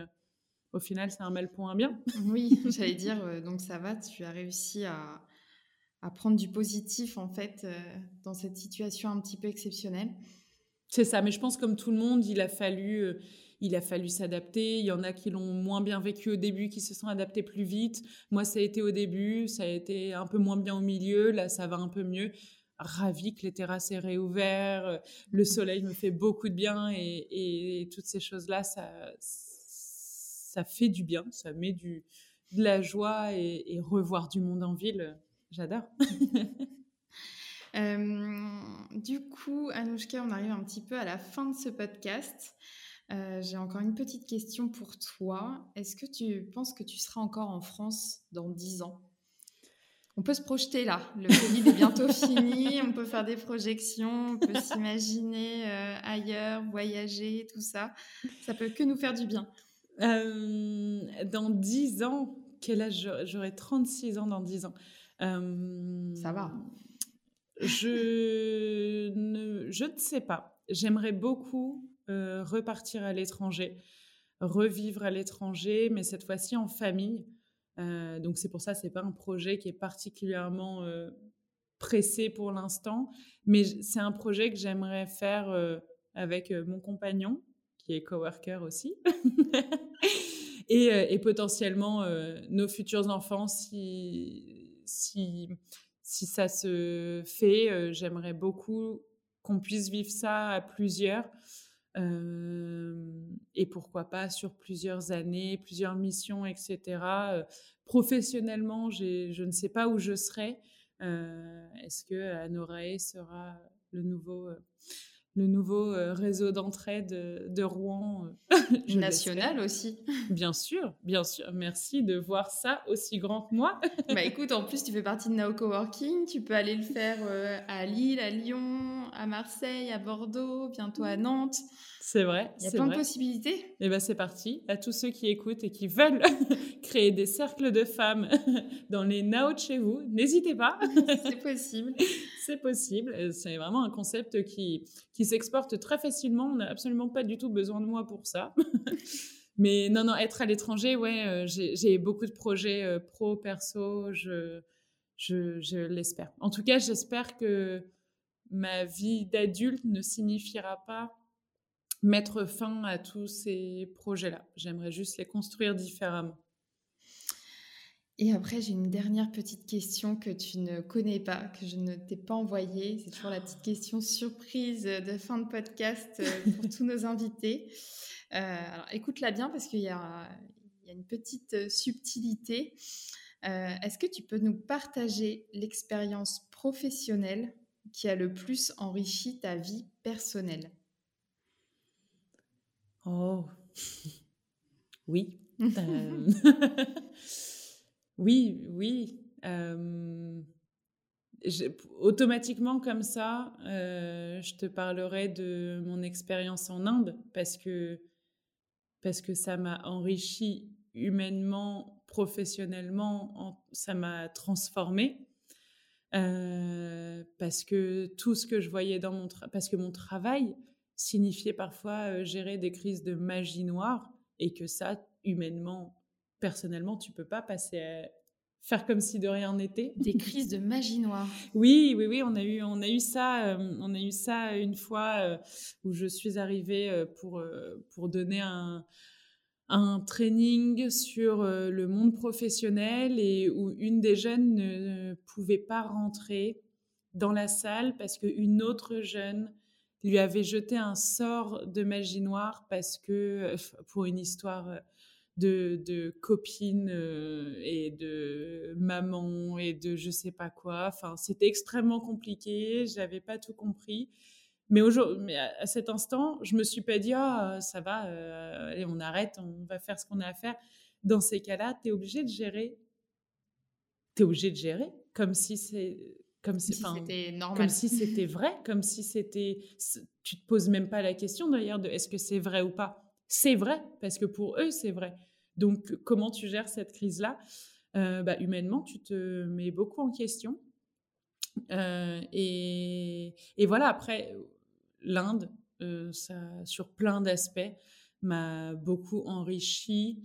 au final, c'est un mal pour un bien. Oui, j'allais dire, euh, donc ça va, tu as réussi à, prendre du positif, en fait, euh, dans cette situation un petit peu exceptionnelle. C'est ça, mais je pense comme tout le monde, il a fallu, euh, il a fallu s'adapter. Il y en a qui l'ont moins bien vécu au début, qui se sont adaptés plus vite. Moi, ça a été au début, ça a été un peu moins bien au milieu. Là, ça va un peu mieux. Ravi que les terrasses aient réouvert, le soleil me fait beaucoup de bien et, toutes ces choses-là, ça, ça fait du bien, ça met du, de la joie et, revoir du monde en ville, j'adore. Euh, du coup, Anouchka, on arrive un petit peu à la fin de ce podcast. Euh, j'ai encore une petite question pour toi. Est-ce que tu penses que tu seras encore en France dans 10 ans? On peut se projeter là. Le Covid est bientôt fini. On peut faire des projections. On peut s'imaginer euh, ailleurs, voyager, tout ça. Ça peut que nous faire du bien. Euh, dans 10 ans, quel âge? J'aurai 36 ans dans 10 ans. Ça va. Je ne, je ne sais pas. J'aimerais beaucoup euh, repartir à l'étranger, revivre à l'étranger, mais cette fois-ci en famille. donc c'est pour ça, c'est pas un projet qui est particulièrement pressé pour l'instant, mais c'est un projet que j'aimerais faire avec mon compagnon, qui est coworker aussi. Euh, et, potentiellement euh, nos futurs enfants, si, si, si ça se fait, euh, j'aimerais beaucoup qu'on puisse vivre ça à plusieurs. et pourquoi pas sur plusieurs années, plusieurs missions, etc. professionnellement, je ne sais pas où je serai. Est-ce que Anorae sera le nouveau le nouveau euh, réseau d'entraide de, Rouen. Euh, National aussi. Bien sûr, bien sûr. Merci de voir ça aussi grand que moi. bah écoute, en plus, tu fais partie de Now Coworking. Tu peux aller le faire euh, à Lille, à Lyon, à Marseille, à Bordeaux, bientôt à Nantes. C'est vrai. Il y a plein de possibilités. Et eh ben c'est parti. À tous ceux qui écoutent et qui veulent créer des cercles de femmes dans les Now de chez vous, n'hésitez pas. c'est possible. C'est possible. C'est vraiment un concept qui, qui s'exporte très facilement. On n'a absolument pas du tout besoin de moi pour ça. Mais non, non, être à l'étranger, ouais, euh, j'ai beaucoup de projets euh, pro, perso, je, je, l'espère. En tout cas, j'espère que ma vie d'adulte ne signifiera pas mettre fin à tous ces projets-là. J'aimerais juste les construire différemment. Et après, j'ai une dernière petite question que tu ne connais pas, que je ne t'ai pas envoyée. C'est toujours la petite question surprise de fin de podcast euh, pour tous nos invités. Euh, alors, écoute-la bien parce qu'il y, a, une petite subtilité. Euh, est-ce que tu peux nous partager l'expérience professionnelle qui a le plus enrichi ta vie personnelle? Oh, oui. Oui, oui. Automatiquement, comme ça, je te parlerai de mon expérience en Inde parce que, parce que ça m'a enrichi humainement, professionnellement, ça m'a transformé. Euh, parce que tout ce que je voyais dans mon travail, parce que mon travail signifiait parfois gérer des crises de magie noire et que ça, humainement, personnellement, tu peux pas passer à faire comme si de rien n'était. Des crises de magie noire. Oui, oui, oui, on a eu, on a eu ça, euh, on a eu ça une fois euh, où je suis arrivée euh, pour pour donner un un training sur le monde professionnel et où une des jeunes ne pouvait pas rentrer dans la salle parce qu'une autre jeune lui avait jeté un sort de magie noire parce que, pour une histoire de, de copine et de maman et de je sais pas quoi. Enfin, c'était extrêmement compliqué. J'avais pas tout compris. Mais, mais à, cet instant, je me suis pas dit, ah, ça va, allez, on arrête, on va faire ce qu'on a à faire. Dans ces cas-là, tu es obligé de gérer. Tu es obligé de gérer comme si c'est comme si, c'était normal. Comme si c'était vrai, comme si c'était. Tu te poses même pas la question d'ailleurs de est-ce que c'est vrai ou pas? C'est vrai parce que pour eux c'est vrai. Donc comment tu gères cette crise-là? Euh, bah, Humainement, tu te mets beaucoup en question. Euh, et, et, voilà. Après, l'Inde, euh, ça sur plein d'aspects m'a beaucoup enrichi.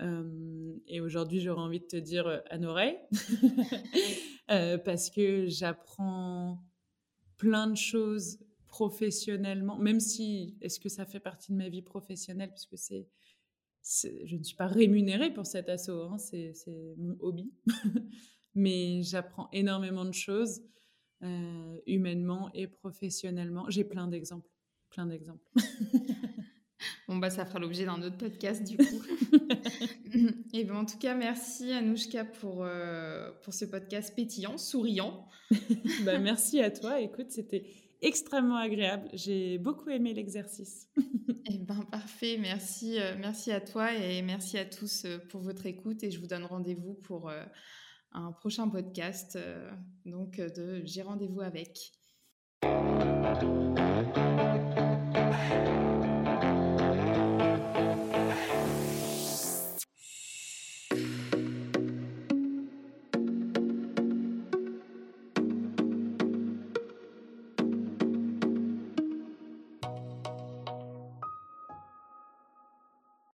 et aujourd'hui, j'aurais envie de te dire à. Euh, parce que j'apprends plein de choses professionnellement, même si, est-ce que ça fait partie de ma vie professionnelle, parce que c'est, je ne suis pas rémunérée pour cet assaut, hein, c'est, mon hobby, mais j'apprends énormément de choses, euh, humainement et professionnellement. J'ai plein d'exemples, plein d'exemples. Bon, bah, ça fera l'objet d'un autre podcast, du coup. Et ben, en tout cas, merci Anouchka pour, euh, pour ce podcast pétillant, souriant. bah, merci à toi. Écoute, c'était extrêmement agréable. J'ai beaucoup aimé l'exercice. Et ben, parfait. Merci, euh, merci à toi et merci à tous euh, pour votre écoute. Et je vous donne rendez-vous pour un prochain podcast donc de J'ai rendez-vous avec.